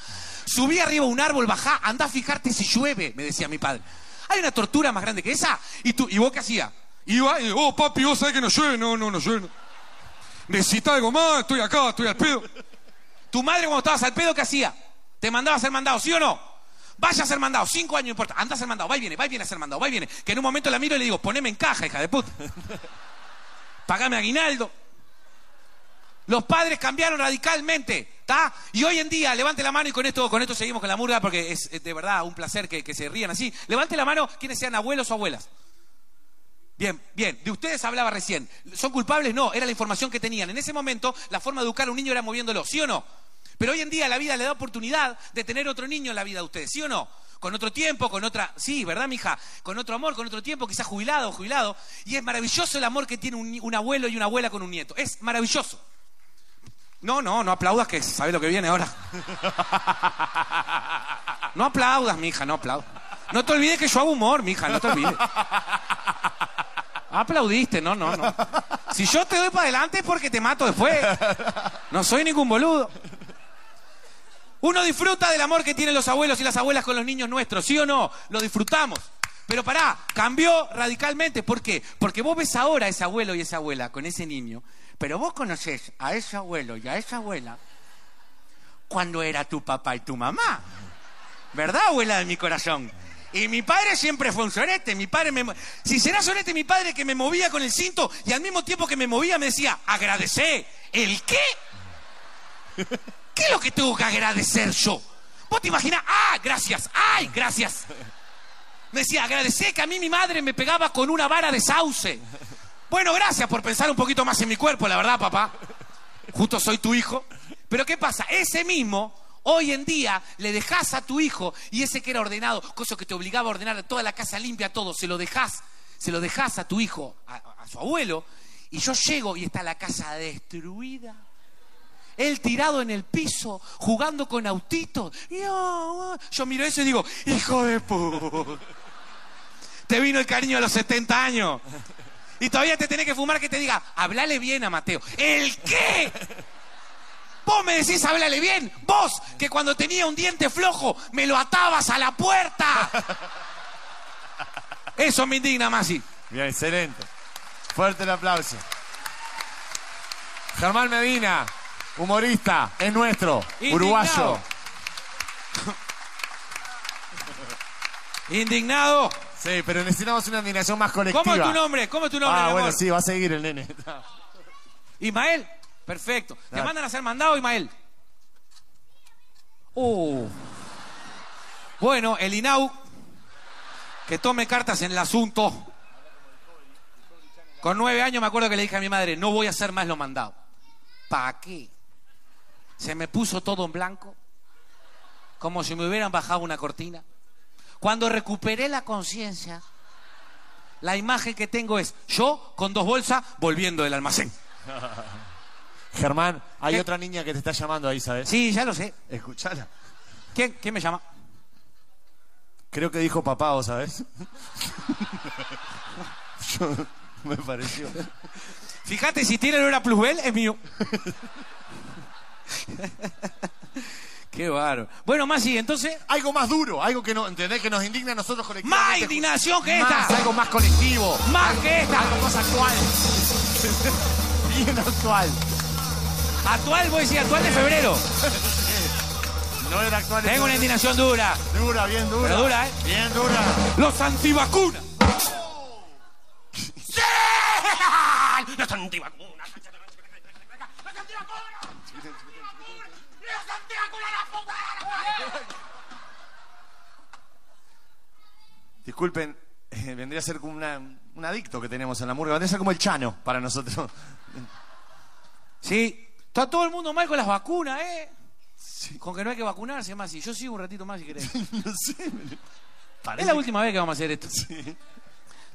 Subí arriba a un árbol, bajá, anda a fijarte si llueve, me decía mi padre. Hay una tortura más grande que esa. ¿Y, tú, ¿y vos qué hacías? Iba y, oh, papi, vos sabés que no llueve. No, no, no llueve. no. Necesitas algo más, estoy acá, estoy al pedo. Tu madre cuando estabas al pedo, ¿qué hacía? Te mandaba a ser mandado, ¿sí o no? Vaya a ser mandado, cinco años importa. Anda a ser mandado, va y viene, va y viene a ser mandado, va y viene. Que en un momento la miro y le digo, poneme en caja, hija de puta. Pagame aguinaldo. Los padres cambiaron radicalmente, ¿está? Y hoy en día, levante la mano y con esto, con esto seguimos con la murga porque es, es de verdad un placer que, que se rían así. Levante la mano quienes sean abuelos o abuelas. Bien, bien, de ustedes hablaba recién. ¿Son culpables? No, era la información que tenían. En ese momento, la forma de educar a un niño era moviéndolo, ¿sí o no? Pero hoy en día la vida le da oportunidad de tener otro niño en la vida de ustedes, ¿sí o no? Con otro tiempo, con otra. Sí, ¿verdad, mija? Con otro amor, con otro tiempo, quizás jubilado jubilado. Y es maravilloso el amor que tiene un, un abuelo y una abuela con un nieto. Es maravilloso. No, no, no aplaudas que sabes lo que viene ahora. No aplaudas, mija, no aplaudas. No te olvides que yo hago humor, mija, no te olvides. Aplaudiste, no, no, no. Si yo te doy para adelante es porque te mato después. No soy ningún boludo. Uno disfruta del amor que tienen los abuelos y las abuelas con los niños nuestros, ¿sí o no? Lo disfrutamos. Pero pará, cambió radicalmente. ¿Por qué? Porque vos ves ahora a ese abuelo y esa abuela con ese niño, pero vos conocés a ese abuelo y a esa abuela cuando era tu papá y tu mamá. ¿Verdad, abuela de mi corazón? Y mi padre siempre fue un sorete. Mi padre me... Si será sorete mi padre que me movía con el cinto y al mismo tiempo que me movía me decía, agradecé. ¿El qué? ¿Qué es lo que tengo que agradecer yo? ¿Vos te imaginas? ¡Ah, gracias! ¡Ay, gracias! Me decía, agradecé que a mí mi madre me pegaba con una vara de sauce. Bueno, gracias por pensar un poquito más en mi cuerpo, la verdad, papá. Justo soy tu hijo. Pero ¿qué pasa? Ese mismo, hoy en día, le dejas a tu hijo y ese que era ordenado, cosa que te obligaba a ordenar toda la casa limpia, todo, se lo dejas, se lo dejas a tu hijo, a, su abuelo, y yo llego y está la casa destruida. Él tirado en el piso, jugando con autitos. Yo, yo miro eso y digo, hijo de puta. Te vino el cariño a los 70 años. Y todavía te tenés que fumar que te diga, hablale bien a Mateo. ¿El qué? Vos me decís, hablale bien. Vos, que cuando tenía un diente flojo, me lo atabas a la puerta. Eso me indigna, Masi. Bien, excelente. Fuerte el aplauso. Germán Medina, humorista, es nuestro, Indignado. uruguayo. Indignado. Sí, pero necesitamos una indignación más colectiva. ¿Cómo es tu nombre? ¿Cómo es tu nombre, Ah, mi bueno, sí, va a seguir el nene. Ismael. Perfecto. ¿Te mandan a ser mandado, Ismael? Uh. Bueno, el INAU, que tome cartas en el asunto. Con nueve años me acuerdo que le dije a mi madre, no voy a hacer más lo mandado. ¿Para qué? Se me puso todo en blanco, como si me hubieran bajado una cortina. Cuando recuperé la conciencia, la imagen que tengo es yo con dos bolsas volviendo del almacén. Germán, hay ¿Qué? otra niña que te está llamando ahí, ¿sabes? Sí, ya lo sé. Escuchala. ¿Quién, quién me llama? Creo que dijo papá, ¿sabes? Yo- me pareció. Fíjate, si tiene olor a plusbel, es mío. Qué bárbaro. Bueno, más sí, entonces. Algo más duro, algo que no, ¿entendés? Que nos indigna a nosotros colectivamente. ¡Más indignación que Más, esta! algo más colectivo. ¡Más Algo- que esta! Algo más actual. Bien actual. Actual, voy a decir, actual de febrero. No era actual. Tengo una indignación dura. Dura, bien dura. Pero dura, ¿eh? Bien dura. Los antivacunas. Los antivacunas. Disculpen, eh, vendría a ser como una- un adicto que tenemos en la murga. Vendría a ser como el chano para nosotros. Sí, está todo el mundo mal con las vacunas, ¿eh? Con que no hay que vacunarse más. Y yo sigo un ratito más si querés. no sé. Es la última vez que vamos a hacer esto.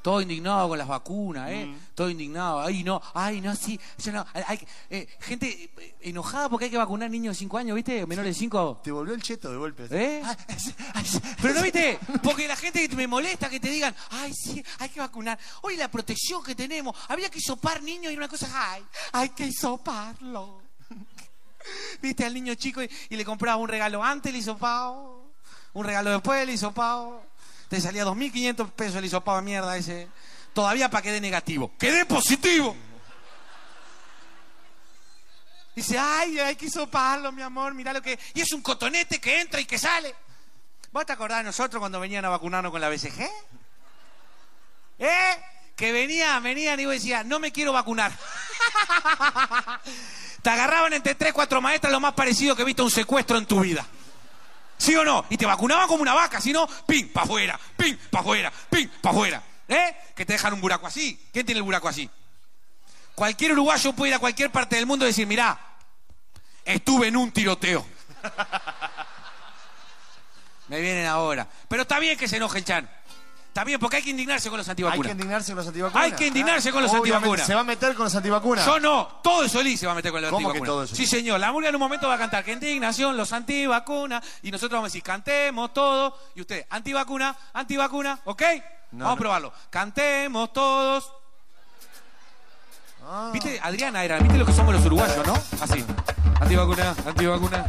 Todo indignado con las vacunas, ¿eh? Mm. Todo indignado. Ay, no, ay, no, sí. yo no, hay eh, gente eh, enojada porque hay que vacunar niños de 5 años, ¿viste? Menores de 5. Te volvió el cheto de golpe. ¿Eh? Pero no viste, porque la gente que me molesta que te digan, ay, sí, hay que vacunar. Oye, la protección que tenemos, había que hisopar niños y una cosa, ay, hay que hisoparlo. Viste al niño chico y, le compraba un regalo antes el hisopado, un regalo después el hisopado. Te salía 2.500 pesos el hisopado mierda ese. Todavía para que dé negativo. ¡Quedé positivo! Dice, ay, hay que hisoparlo, mi amor, mira lo que... Y es un cotonete que entra y que sale. ¿Vos te acordás de nosotros cuando venían a vacunarnos con la BCG? ¿Eh? Que venían, venían y vos decías, no me quiero vacunar. te agarraban entre tres, cuatro maestras lo más parecido que he visto a un secuestro en tu vida. ¿Sí o no? Y te vacunaban como una vaca, si no, pim, pa' afuera, pim, pa' afuera, pim, pa' afuera. ¿Eh? Que te dejan un buraco así. ¿Quién tiene el buraco así? Cualquier uruguayo puede ir a cualquier parte del mundo y decir, mirá, estuve en un tiroteo. Me vienen ahora. Pero está bien que se enoje el Chan. Está bien, porque hay que indignarse con los Hay antivacunas. que indignarse con los antivacunas. Hay que indignarse con los Obviamente, antivacunas. Se va a meter con los antivacunas. Yo no, todo el Solís se va a meter con los ¿Cómo que antivacunas. todo? Sí, señor. La murga en un momento va a cantar que indignación, los antivacunas. Y nosotros vamos a decir, cantemos todos. Y usted, antivacuna, antivacuna, ¿ok? No, vamos a probarlo. Cantemos todos. Ah. ¿Viste? Adriana era, ¿viste lo que somos los uruguayos, no? Así. Antivacuna, antivacuna.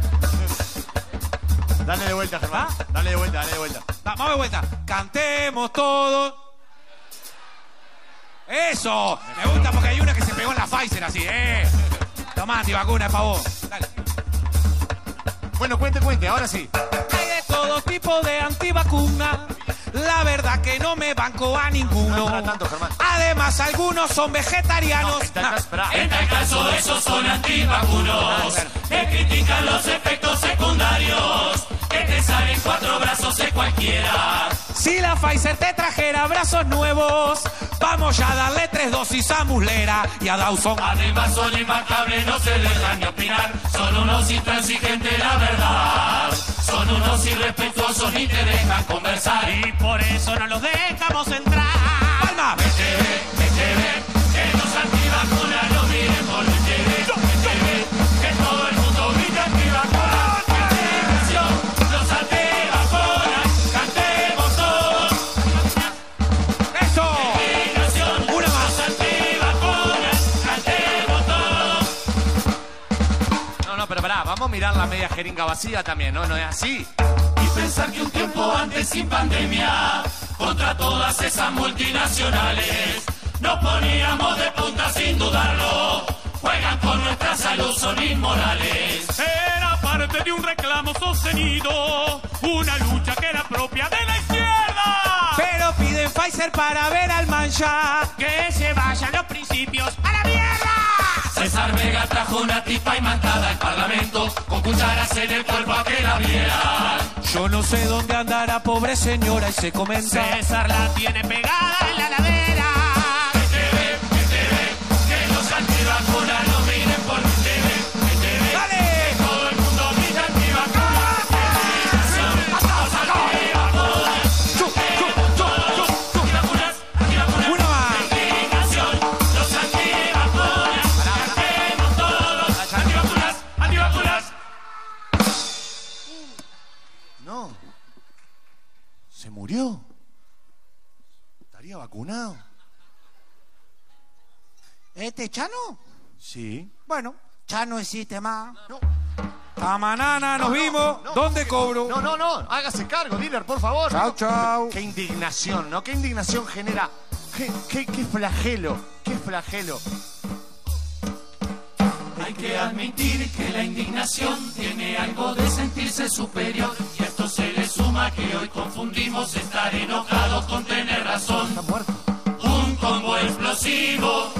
Dale de vuelta, Germán. Dale de vuelta, dale de vuelta. Va, vamos de vuelta. Cantemos todos. Eso. Me gusta porque hay una que se pegó en la Pfizer así, ¿eh? Tomá, antivacuna, es pa' vos. Dale. Bueno, cuente, cuente, ahora sí. Todo tipo de antivacuna. La verdad que no me banco a ninguno. No tanto. Además, algunos son vegetarianos. En tal. En tal caso, esos son antivacunos que critican los efectos secundarios. Que te salen cuatro brazos de cualquiera. Si la Pfizer te trajera brazos nuevos, vamos ya a darle tres dosis a Muslera y a Dawson. Además son imbacables, no se dejan ni opinar. Son unos intransigentes, la verdad. Son unos irrespetuosos, ni te dejan conversar. Y por eso no los dejamos entrar. ¡Palma! Que mirar la media jeringa vacía también, ¿no? No es así. Y pensar que un tiempo antes sin pandemia, contra todas esas multinacionales, nos poníamos de punta sin dudarlo. Juegan con nuestra salud, son inmorales. Era parte de un reclamo sostenido, una lucha que era propia de la izquierda. Pero piden Pfizer para ver al mancha. Que se vayan los principios a la mierda. César Vega trajo una tipa imantada al parlamento, con cucharas en el cuerpo a que la vieran. Yo no sé dónde andará, pobre señora, y se comenta. César la tiene pegada en la ladera. Chano? Sí. Bueno, Chano existe más. Tamanana, nos No, no, vimos. no, ¿Dónde cobro? No, no, no. Hágase cargo, dealer, por favor. Chau, No. chau. Qué indignación, ¿no? Qué indignación genera. Qué, qué, qué flagelo. Qué flagelo. Hay que admitir que la indignación tiene algo de sentirse superior. Y a esto se le suma que hoy confundimos estar enojados con tener razón. Está muerto. Un combo explosivo,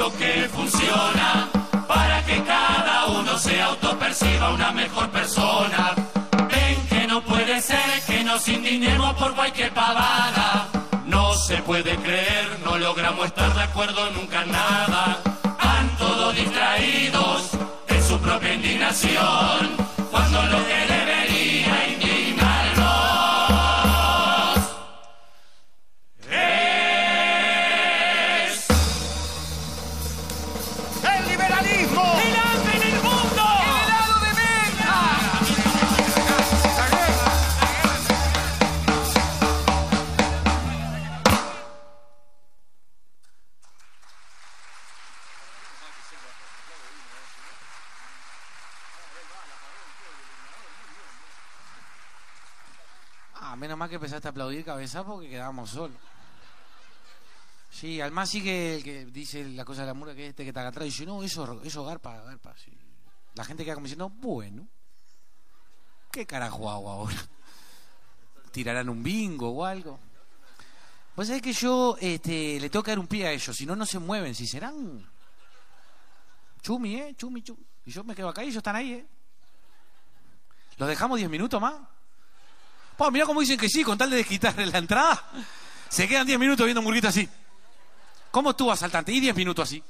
pero que funciona para que cada uno se autoperciba una mejor persona. Ven que no puede ser que nos indignemos por cualquier pavada. No se puede creer, no logramos estar de acuerdo nunca en nada. Van todos distraídos en su propia indignación, que empezaste a aplaudir cabeza porque quedábamos solos. Sí, al más sí que el que dice la cosa de la mura que este que está acá atrás dice, no, eso, eso garpa, garpa, sí. La gente queda como diciendo, bueno, ¿qué carajo hago ahora? ¿Tirarán un bingo o algo? Pues sabés que yo este, le tengo que dar un pie a ellos, si no, no se mueven, si serán chumi, ¿eh? Chumi, chumi. Y yo me quedo acá y ellos están ahí, ¿eh? ¿Los dejamos 10 minutos más? Pa, mirá cómo dicen que sí, con tal de desquitarle la entrada. Se quedan 10 minutos viendo Murguita así. ¿Cómo estuvo asaltante? Y 10 minutos así.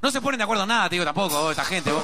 No se ponen de acuerdo nada, te digo tampoco, vos, esta gente, vos.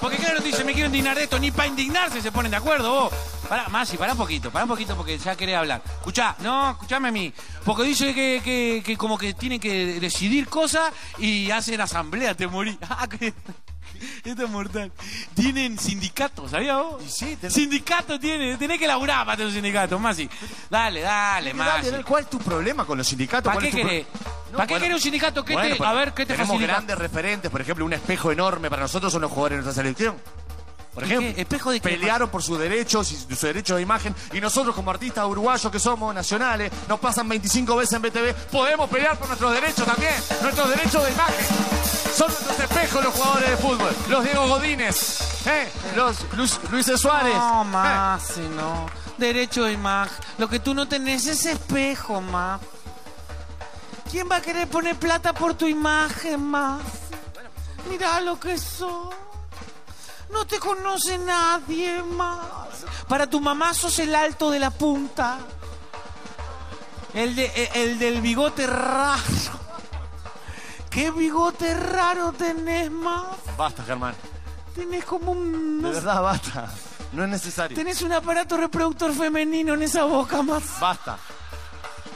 Porque claro, dice, me quiero indignar de esto, ni para indignarse se ponen de acuerdo, vos. Pará, Masi, pará un poquito, pará un poquito porque ya querés hablar. Escuchá, no, escuchame a mí. Porque dice que, que, como que tienen que decidir cosas y hacen asamblea, te morí. Esto es mortal. Tienen sindicato, ¿sabías vos? sí, ten- Sindicato tiene, tenés que laburar para tener un sindicato, Masi. Dale, dale, Masi. Dale, ¿Cuál es tu problema con los sindicatos? ¿Para ¿Cuál qué querés? No, ¿Para qué querés un sindicato? ¿Qué bueno, te, a ver, ¿qué te Tenemos facilita? grandes referentes, por ejemplo, un espejo enorme para nosotros son los jugadores de nuestra selección. Por ¿Y ejemplo, qué? ¿Espejo de qué? pelearon por sus derechos y su derecho de imagen y nosotros como artistas uruguayos que somos nacionales, nos pasan 25 veces en BTV, podemos pelear por nuestros derechos también, nuestros derechos de imagen. Son nuestros espejos los jugadores de fútbol, los Diego Godínez, ¿eh? los Luis, Luis Suárez. No, ¿eh? más, no. Derecho de imagen. Lo que tú no tenés es espejo, más. ¿Quién va a querer poner plata por tu imagen, más? Mira lo que sos. No te conoce nadie más. Para tu mamá sos el alto de la punta. El, de, el, el del bigote raro. ¿Qué bigote raro tenés, más? Basta, Germán, Tenés como un... de verdad basta, no es necesario. Tenés un aparato reproductor femenino en esa boca más. Basta.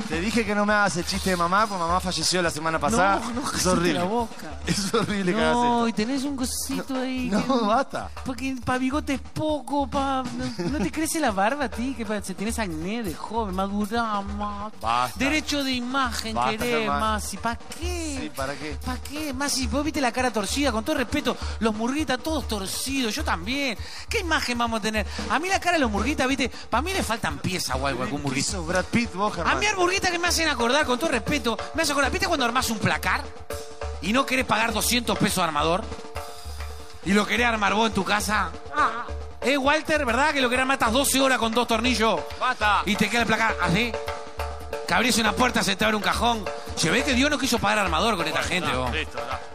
Te dije que no me hagas el chiste de mamá, porque mamá falleció la semana pasada. No, no, es horrible. la boca. Es horrible que hagas No, y tenés un cosito ahí. No, que- basta. Porque para bigote es poco, pa... No, no te crece la barba a ti, que pa- si tenés acné de joven, madurá más. Basta. Derecho de imagen Basta, querés más. ¿Y para qué? Sí, ¿para qué? ¿Para qué? Más si vos viste la cara torcida, con todo respeto, los murguitas todos torcidos, yo también. ¿Qué imagen vamos a tener? A mí la cara de los murguitas, viste, para mí le faltan piezas o algo algún ¿Qué murguita. Brad Pitt, vos, Germán? A mí murguitas que me hacen acordar, con todo respeto, me hacen acordar. ¿Viste cuando armás un placar y no querés pagar 200 pesos de armador? ¿Y lo querés armar vos en tu casa? Ah, eh, Walter, ¿verdad? Que lo querés armar estas 12 horas con dos tornillos Basta. y te queda el placar así. Que abrís una puerta, se te abre un cajón. Se ve que Dios no quiso pagar armador con esta gente, vos.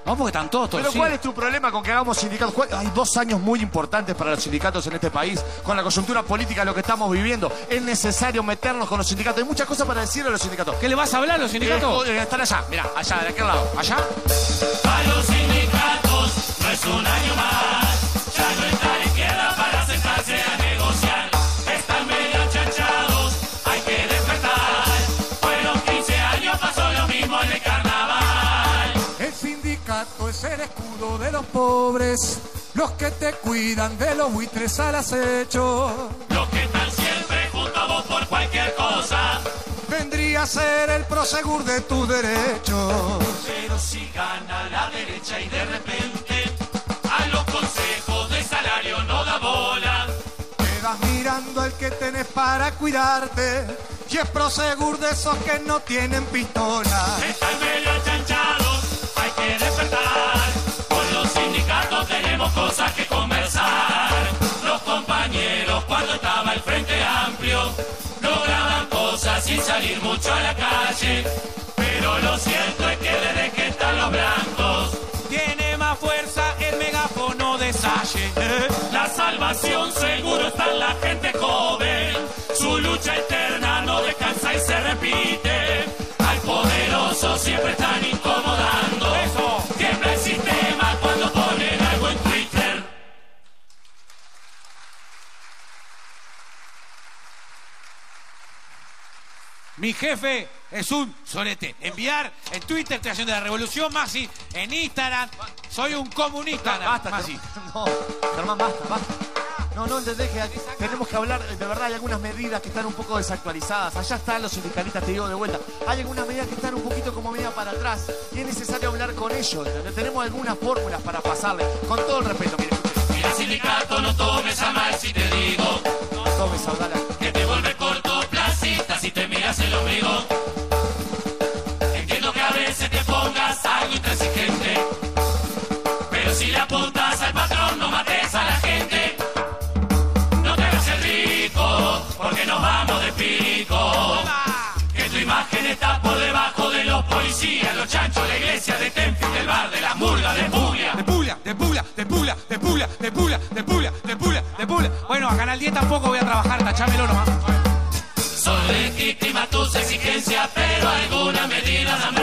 Vamos porque están todos Pero torcidos. ¿cuál es tu problema con que hagamos sindicatos? ¿Cuál- Hay dos años muy importantes para los sindicatos en este país, con la coyuntura política, lo que estamos viviendo. Es necesario meternos con los sindicatos. Hay muchas cosas para decirle a los sindicatos. ¿Qué le vas a hablar a los sindicatos? Eh, están allá, mira, allá, de aquel lado. ¿Allá? A los sindicatos no es un año más. De los pobres, los que te cuidan de los buitres al acecho. Los que están siempre junto a vos por cualquier cosa. Vendría a ser el prosegur de tus derechos. Pero si gana la derecha y de repente a los consejos de salario no da bola. Te vas mirando al que tenés para cuidarte. Y es prosegur de esos que no tienen pistola. Están medio achanchados, hay que despertar. Sindicatos tenemos cosas que conversar. Los compañeros cuando estaba el Frente Amplio lograban cosas sin salir mucho a la calle. Pero lo cierto es que desde que están los blancos Tiene más fuerza el megáfono de Salle. La salvación seguro está en la gente joven. Su lucha eterna no descansa y se repite. Al poderoso siempre están incomodando. Mi jefe es un sorete. Enviar en Twitter, creación de la revolución, Maxi. En Instagram, soy un comunista. Basta, Maxi. No, Germán, basta, basta. No, no entendés que aquí tenemos que hablar, de verdad hay algunas medidas que están un poco desactualizadas. Allá están los sindicalistas, te digo de vuelta. Hay algunas medidas que están un poquito como media para atrás y es necesario hablar con ellos. ¿entendés? Tenemos algunas fórmulas para pasarle. Con todo el respeto, mire. Mira, sindicato, no tomes a mal si te digo Tome, Saudala. que te vuelve cortoplacista el ombligo. Entiendo que a veces te pongas algo intransigente, pero si le apuntas al patrón, no mates a la gente. No te hagas el rico, porque nos vamos de pico. Que tu imagen está por debajo de los policías, los chanchos, la iglesia de Tenfield, del bar, de las murgas, de Puglia. De pula, de pula, de pula, de pula, de pula, de pula, de pula, de pula. Bueno, a Canal 10 tampoco voy a trabajar, exigencias, pero alguna medida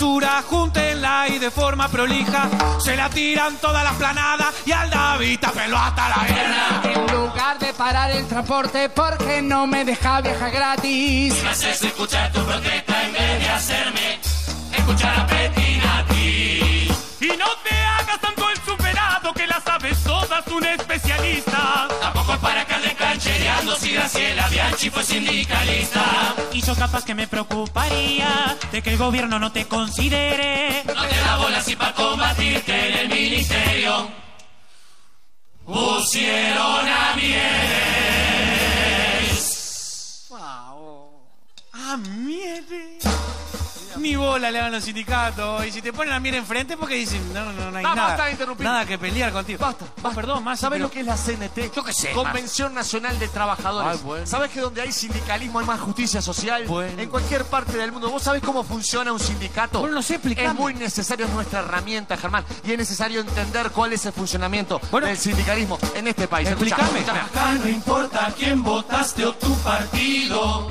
basura, júntenla y de forma prolija se la tiran todas las planadas y al David pelo hasta la guerra. En lugar de parar el transporte, porque no me deja viajar gratis? Me haces escuchar tu protesta en vez de hacerme escuchar a Petina a ti. Y no te hagas tanto el superado que la sabes todas un especialista. Tampoco es para que anden canchereando si Graciela Bianchi sindicalista. Y yo capaz que me preocuparía de que el gobierno no te considere. No te da bola si para combatirte en el ministerio pusieron a Mieres. ¡Ah, miere! Ni bola le dan los sindicatos. Y si te ponen a mier enfrente, porque dicen, no, no, no hay Ah, nada. basta de interrumpir. Nada que pelear contigo. Basta, basta. Perdón, más. ¿Sabes pero- lo que es la CNT? Yo qué sé, Convención Nacional de Trabajadores. Ay, bueno. ¿Sabes que donde hay sindicalismo hay más justicia social? Bueno. En cualquier parte del mundo. ¿Vos sabés cómo funciona un sindicato? Bueno, no sé, explícame. Es muy necesario, es nuestra herramienta, Germán. Y es necesario entender cuál es el funcionamiento Bueno. del sindicalismo en este país. Escuchá, Explícame. escuchá. Acá no importa quién votaste o tu partido.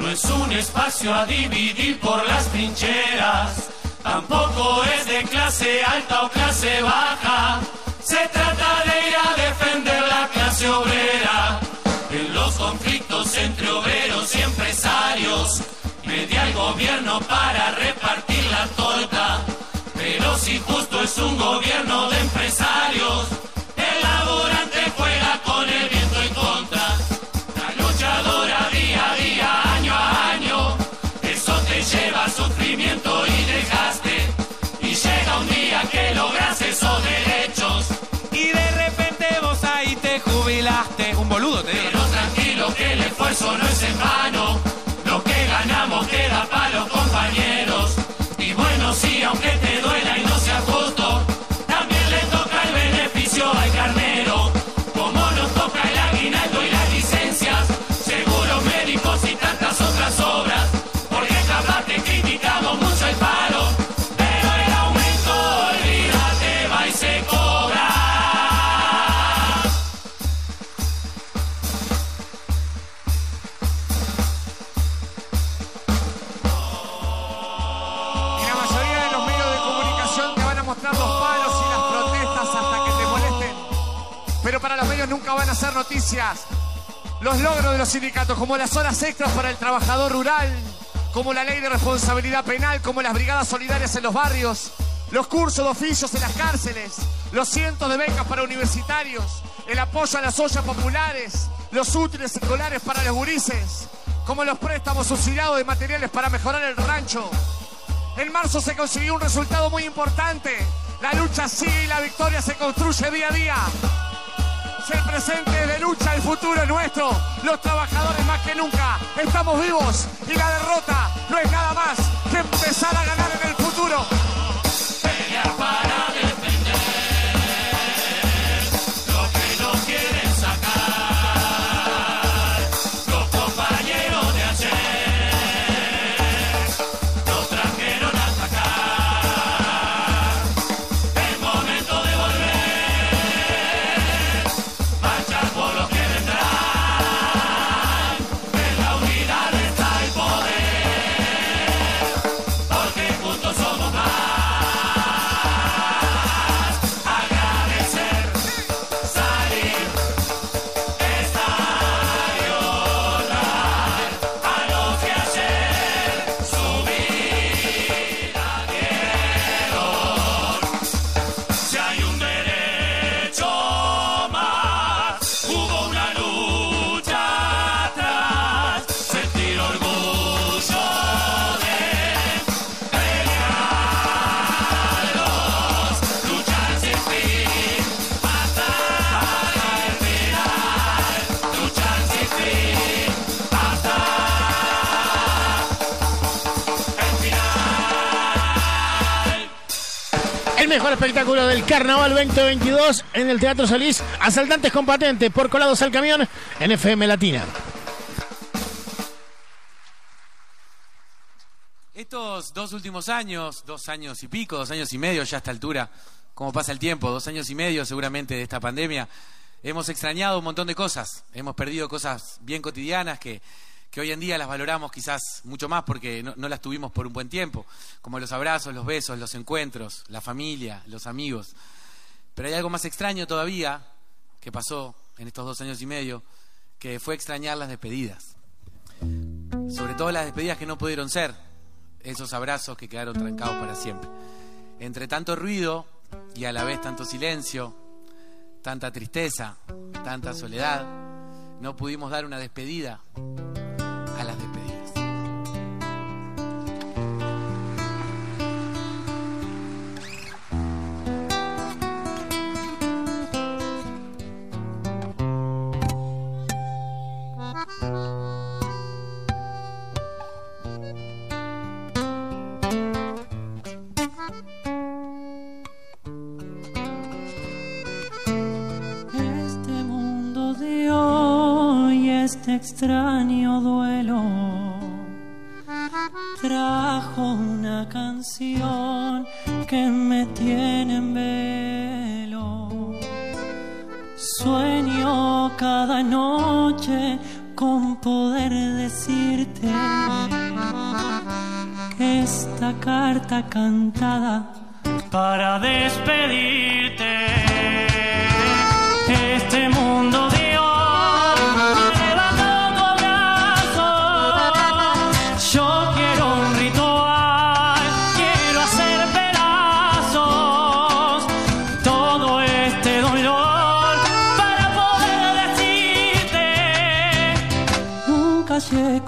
No es un espacio a dividir por las trincheras. Tampoco es de clase alta o clase baja. Se trata de ir a defender la clase obrera. En los conflictos entre obreros y empresarios. Media el gobierno para repartir la torta. Pero si justo es un gobierno de empresarios, Un boludo, te digo. pero tranquilo que el esfuerzo no es en vano. Los logros de los sindicatos, como las horas extras para el trabajador rural, como la ley de responsabilidad penal, como las brigadas solidarias en los barrios, los cursos de oficios en las cárceles, los cientos de becas para universitarios, el apoyo a las ollas populares, los útiles escolares para los gurises, como los préstamos subsidiados de materiales para mejorar el rancho. En marzo se consiguió un resultado muy importante. La lucha sigue y la victoria se construye día a día. El presente es de lucha, el futuro es nuestro. Los trabajadores más que nunca estamos vivos y la derrota no es nada más que empezar a ganar en el futuro. Mejor espectáculo del Carnaval 2022 en el Teatro Solís. Asaltantes con patente por colados al camión en FM Latina. Estos dos últimos años, dos años y pico, dos años y medio ya a esta altura, como pasa el tiempo, dos años y medio seguramente de esta pandemia, hemos extrañado un montón de cosas, hemos perdido cosas bien cotidianas que, que hoy en día las valoramos quizás mucho más porque no, las tuvimos por un buen tiempo, como los abrazos, los besos, los encuentros, la familia, los amigos. Pero hay algo más extraño todavía que pasó en estos dos años y medio, que fue extrañar las despedidas. Sobre todo las despedidas que no pudieron ser, esos abrazos que quedaron trancados para siempre. Entre tanto ruido y a la vez tanto silencio, tanta tristeza, tanta soledad, no pudimos dar una despedida extraño duelo, trajo una canción que me tiene en velo. Sueño cada noche con poder decirte que esta carta cantada para despedirte.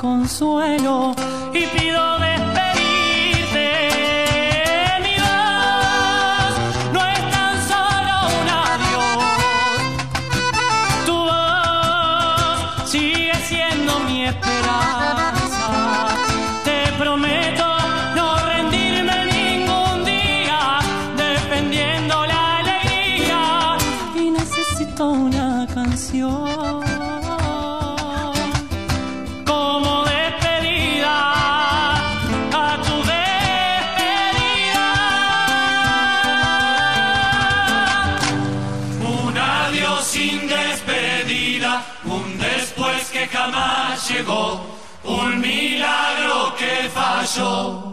Consuelo y pido despedirte. Que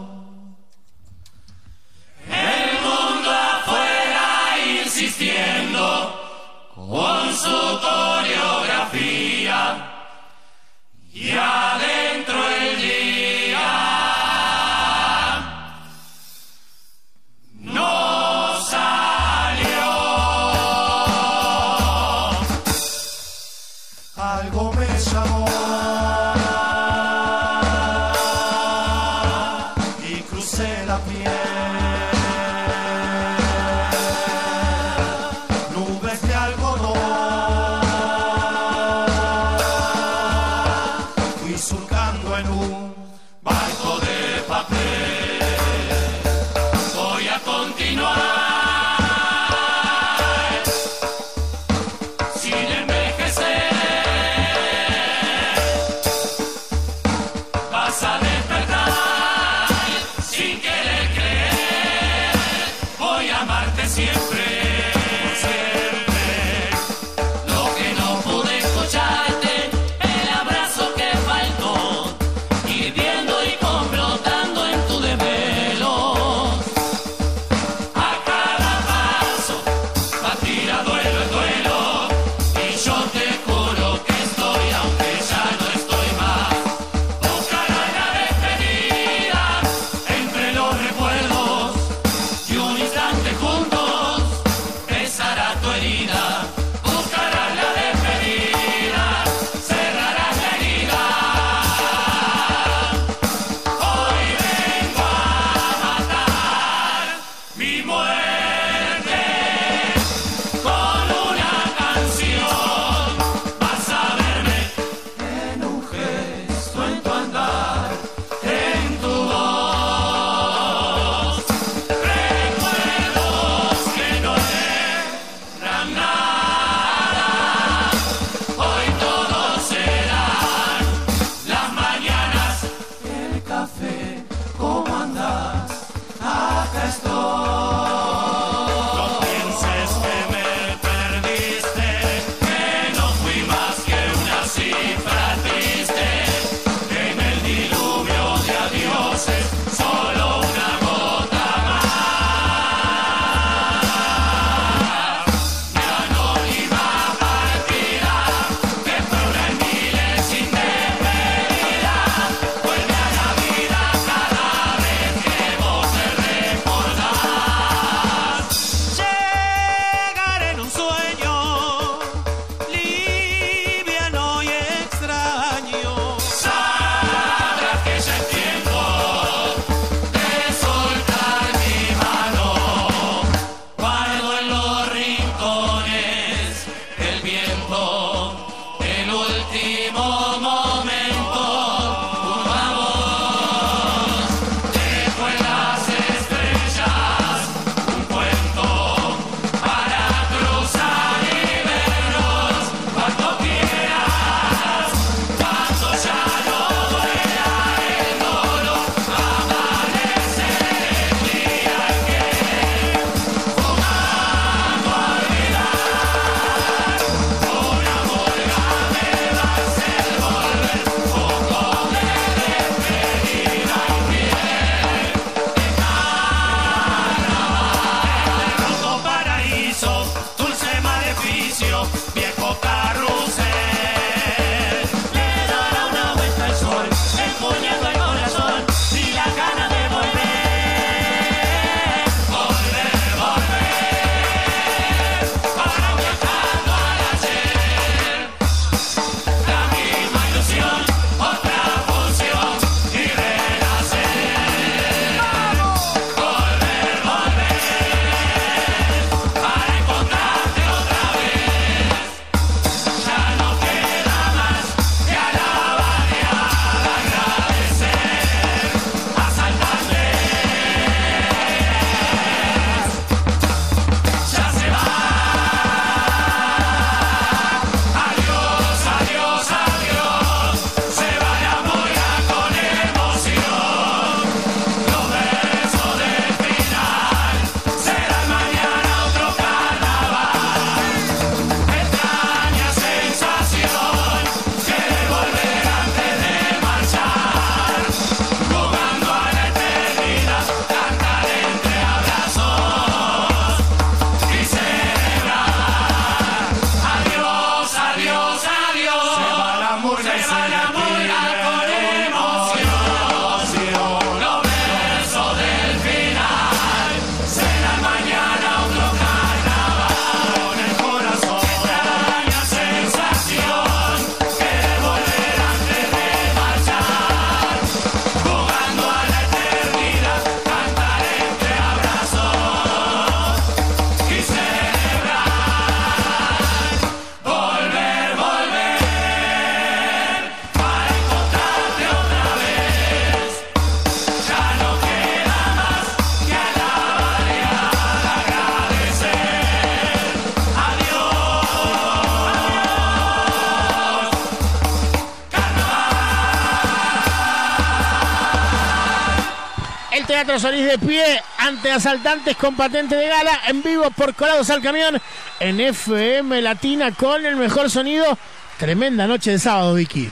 Teatro Solís de pie ante asaltantes con patente de gala en vivo por Colados al Camión en FM Latina con el mejor sonido. Tremenda noche de sábado, Vicky.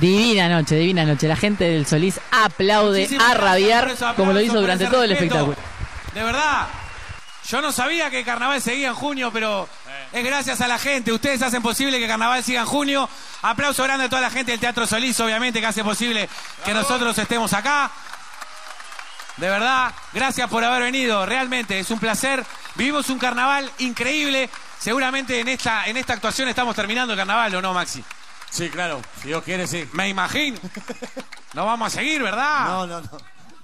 Divina noche, divina noche. La gente del Solís aplaude Muchísimas a rabiar como lo hizo durante todo el espectáculo. De verdad. Yo no sabía que Carnaval seguía en junio, pero es gracias a la gente. Ustedes hacen posible que Carnaval siga en junio. Aplauso grande a toda la gente del Teatro Solís, obviamente, que hace posible que nosotros estemos acá. De verdad, gracias por haber venido. Realmente es un placer. Vivimos un carnaval increíble. Seguramente en esta, en esta actuación estamos terminando el carnaval, ¿o no, Maxi? Sí, claro. Si Dios quiere, sí. Me imagino. No vamos a seguir, ¿verdad? No, no, no.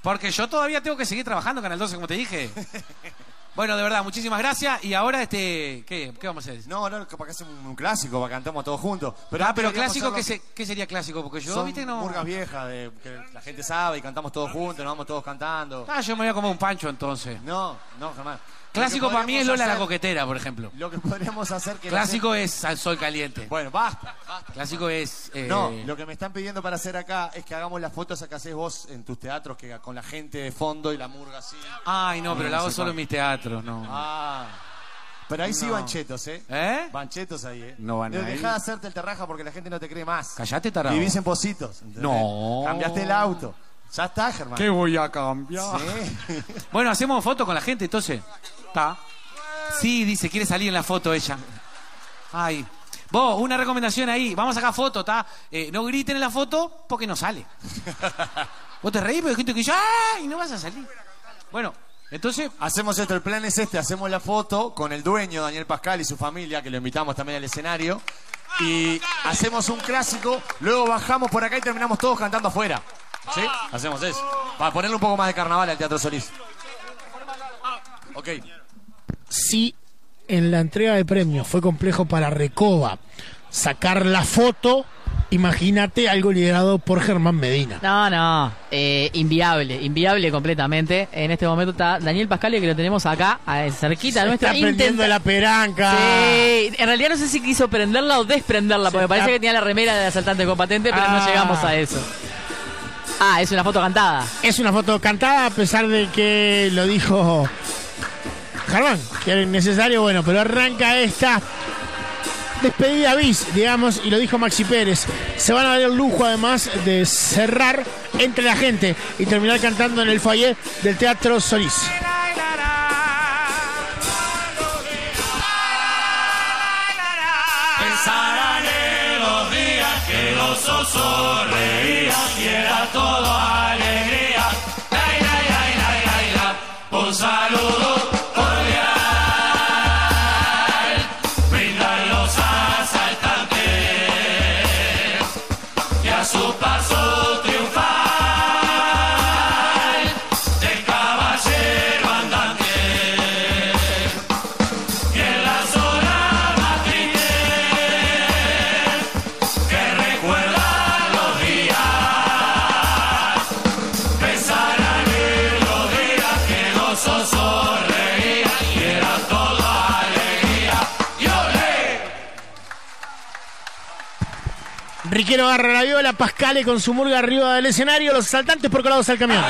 Porque yo todavía tengo que seguir trabajando Canal 12, como te dije. Bueno, de verdad, muchísimas gracias. Y ahora, este, ¿qué, qué vamos a hacer? No, no, capaz que hacemos un, clásico para que cantemos todos juntos. Pero ah, pero clásico, ¿qué, hacerlo- se- qué sería clásico? Porque yo, Son viste, no... murgas viejas, de, que la gente sabe y cantamos todos juntos, nos vamos todos cantando. Ah, yo me voy a comer un pancho entonces. No, no, jamás. Clásico para mí es Lola la hacer- coquetera, por ejemplo. Lo que podríamos hacer que la Clásico gente- es al sol caliente. Bueno, basta. Clásico es... eh, No, lo que me están pidiendo para hacer acá es que hagamos las fotos que hacés vos en tus teatros, que con la gente de fondo y la murga así. Ay, no, pero la hago solo en mis teatros, no. Ah. Pero ahí sí No. van chetos, ¿eh? ¿Eh? Van chetos ahí, ¿eh? No van Dejá ahí. de hacerte el terraja porque la gente no te cree más. Callate, tarado. Vivís en Positos. ¿entendés? No. Cambiaste el auto. Ya está, Germán. ¿Qué voy a cambiar? Sí. Bueno, hacemos foto con la gente, entonces. Está. Sí, dice, quiere salir en la foto ella. Ay. Vos, una recomendación ahí. Vamos a sacar foto, ¿está? Eh, no griten en la foto porque no sale. Vos te reís, pero hay gente que dice, ¡ay! No vas a salir. Bueno, entonces. Hacemos esto, el plan es este, hacemos la foto con el dueño, Daniel Pascal y su familia, que lo invitamos también al escenario. Y hacemos un clásico, luego bajamos por acá y terminamos todos cantando afuera. ¿Sí? Hacemos eso. Para ponerle un poco más de carnaval al Teatro Solís. Ok. Si en la entrega de premios fue complejo para Recoba sacar la foto, imagínate algo liderado por Germán Medina. No, no, eh, inviable, inviable completamente. En este momento está Daniel Pascale que lo tenemos acá, cerquita Se nuestra. está prendiendo la peranca. Sí, en realidad no sé si quiso prenderla o desprenderla, porque parece que tenía la remera de asaltante con patente, pero no Ah. llegamos a eso. Ah, es una foto cantada. Es una foto cantada a pesar de que lo dijo Germán, que era innecesario, bueno, pero arranca esta despedida bis, digamos, y lo dijo Maxi Pérez. Se van a dar el lujo además de cerrar entre la gente y terminar cantando en el foyer del Teatro Solís. En los días que los alegría. Riquero agarra la viola, Pascale con su murga arriba del escenario, los saltantes por colados al camión.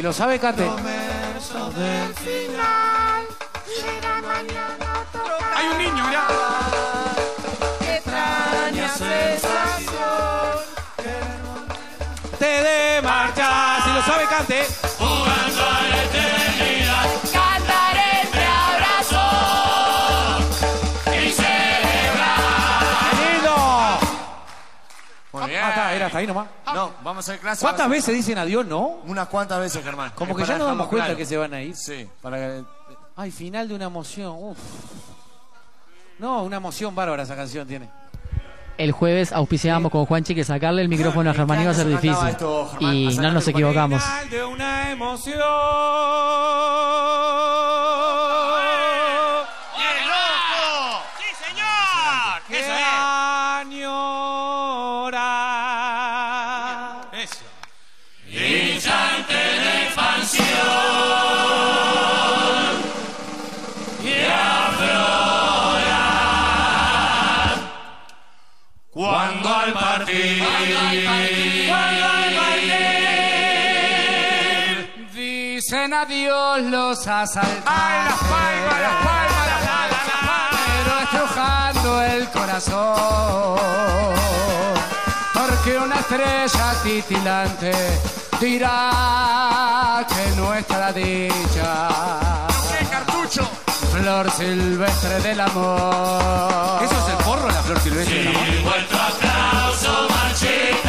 Si lo sabe, cante. Hay un niño, mirá. Te de marcha. Si lo sabe, cante. Ah, está, era hasta ahí nomás. No, vamos a hacer clásico. ¿Cuántas veces dicen adiós, no? Unas cuantas veces, Germán. Como que ya nos damos cuenta claro. que se van a ir. Sí, para que... Ay, final de una emoción. Uf. No, una emoción bárbara esa canción tiene. el jueves auspiciábamos con Juanchi que sacarle el micrófono a Germán iba a ser se difícil. cantaba esto, Germán? Y Hace no nos equivocamos. de una emoción. Dicen adiós los asaltantes. ¡Ay, las palmas, las palmas, las palmas! Pero estrujando el corazón. Porque una estrella titilante dirá que nuestra dicha. ¡Qué cartucho! Flor silvestre del amor. ¿Eso es el porro, la flor silvestre del amor? y vuestro aplauso marchita,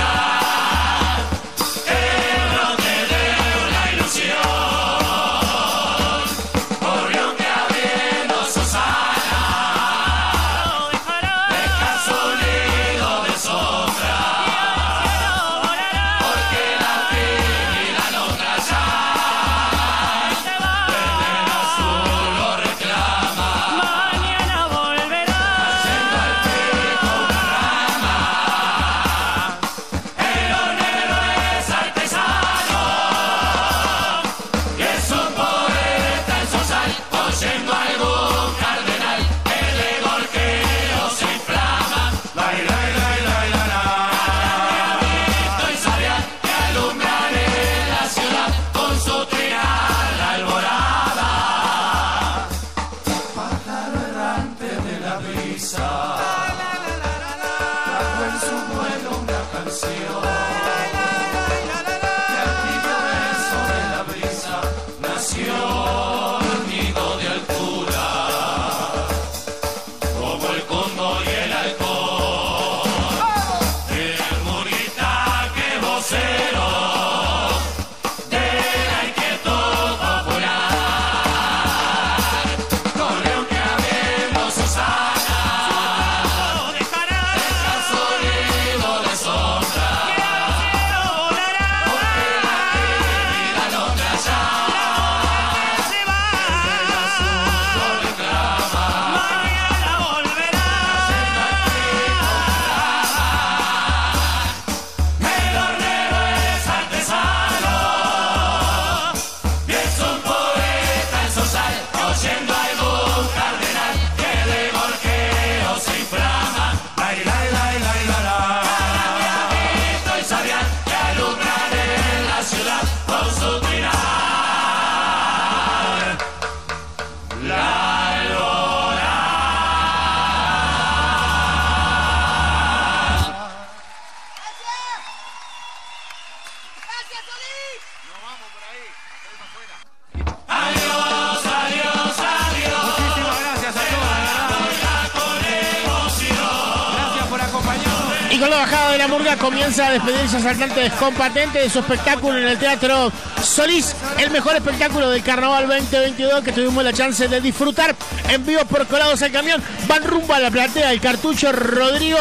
a despedirse asaltante descompatente de su espectáculo en el Teatro Solís, el mejor espectáculo del Carnaval 2022 que tuvimos la chance de disfrutar en vivo por Colados al Camión. Van rumbo a la platea el cartucho Rodrigo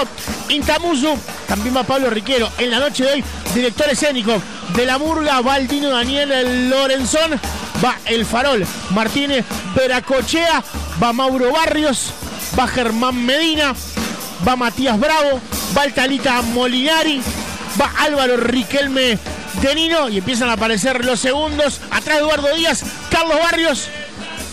Intamusu, también va Pablo Riquero. En la noche de hoy, director escénico de la murga, va el Dino Daniel Lorenzón, va El Farol Martínez Veracochea, va Mauro Barrios, va Germán Medina, va Matías Bravo, va el Talita Molinari, va Álvaro Riquelme de Nino y empiezan a aparecer los segundos. Atrás Eduardo Díaz, Carlos Barrios,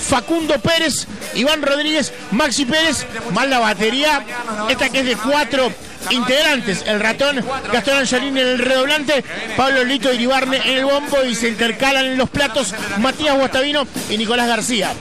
Facundo Pérez, Iván Rodríguez, Maxi Pérez, más la batería, esta que es de cuatro integrantes, el ratón Gastón Angelini en el redoblante, Pablo Lito Iribarne en el bombo y se intercalan en los platos Matías Guastavino y Nicolás García.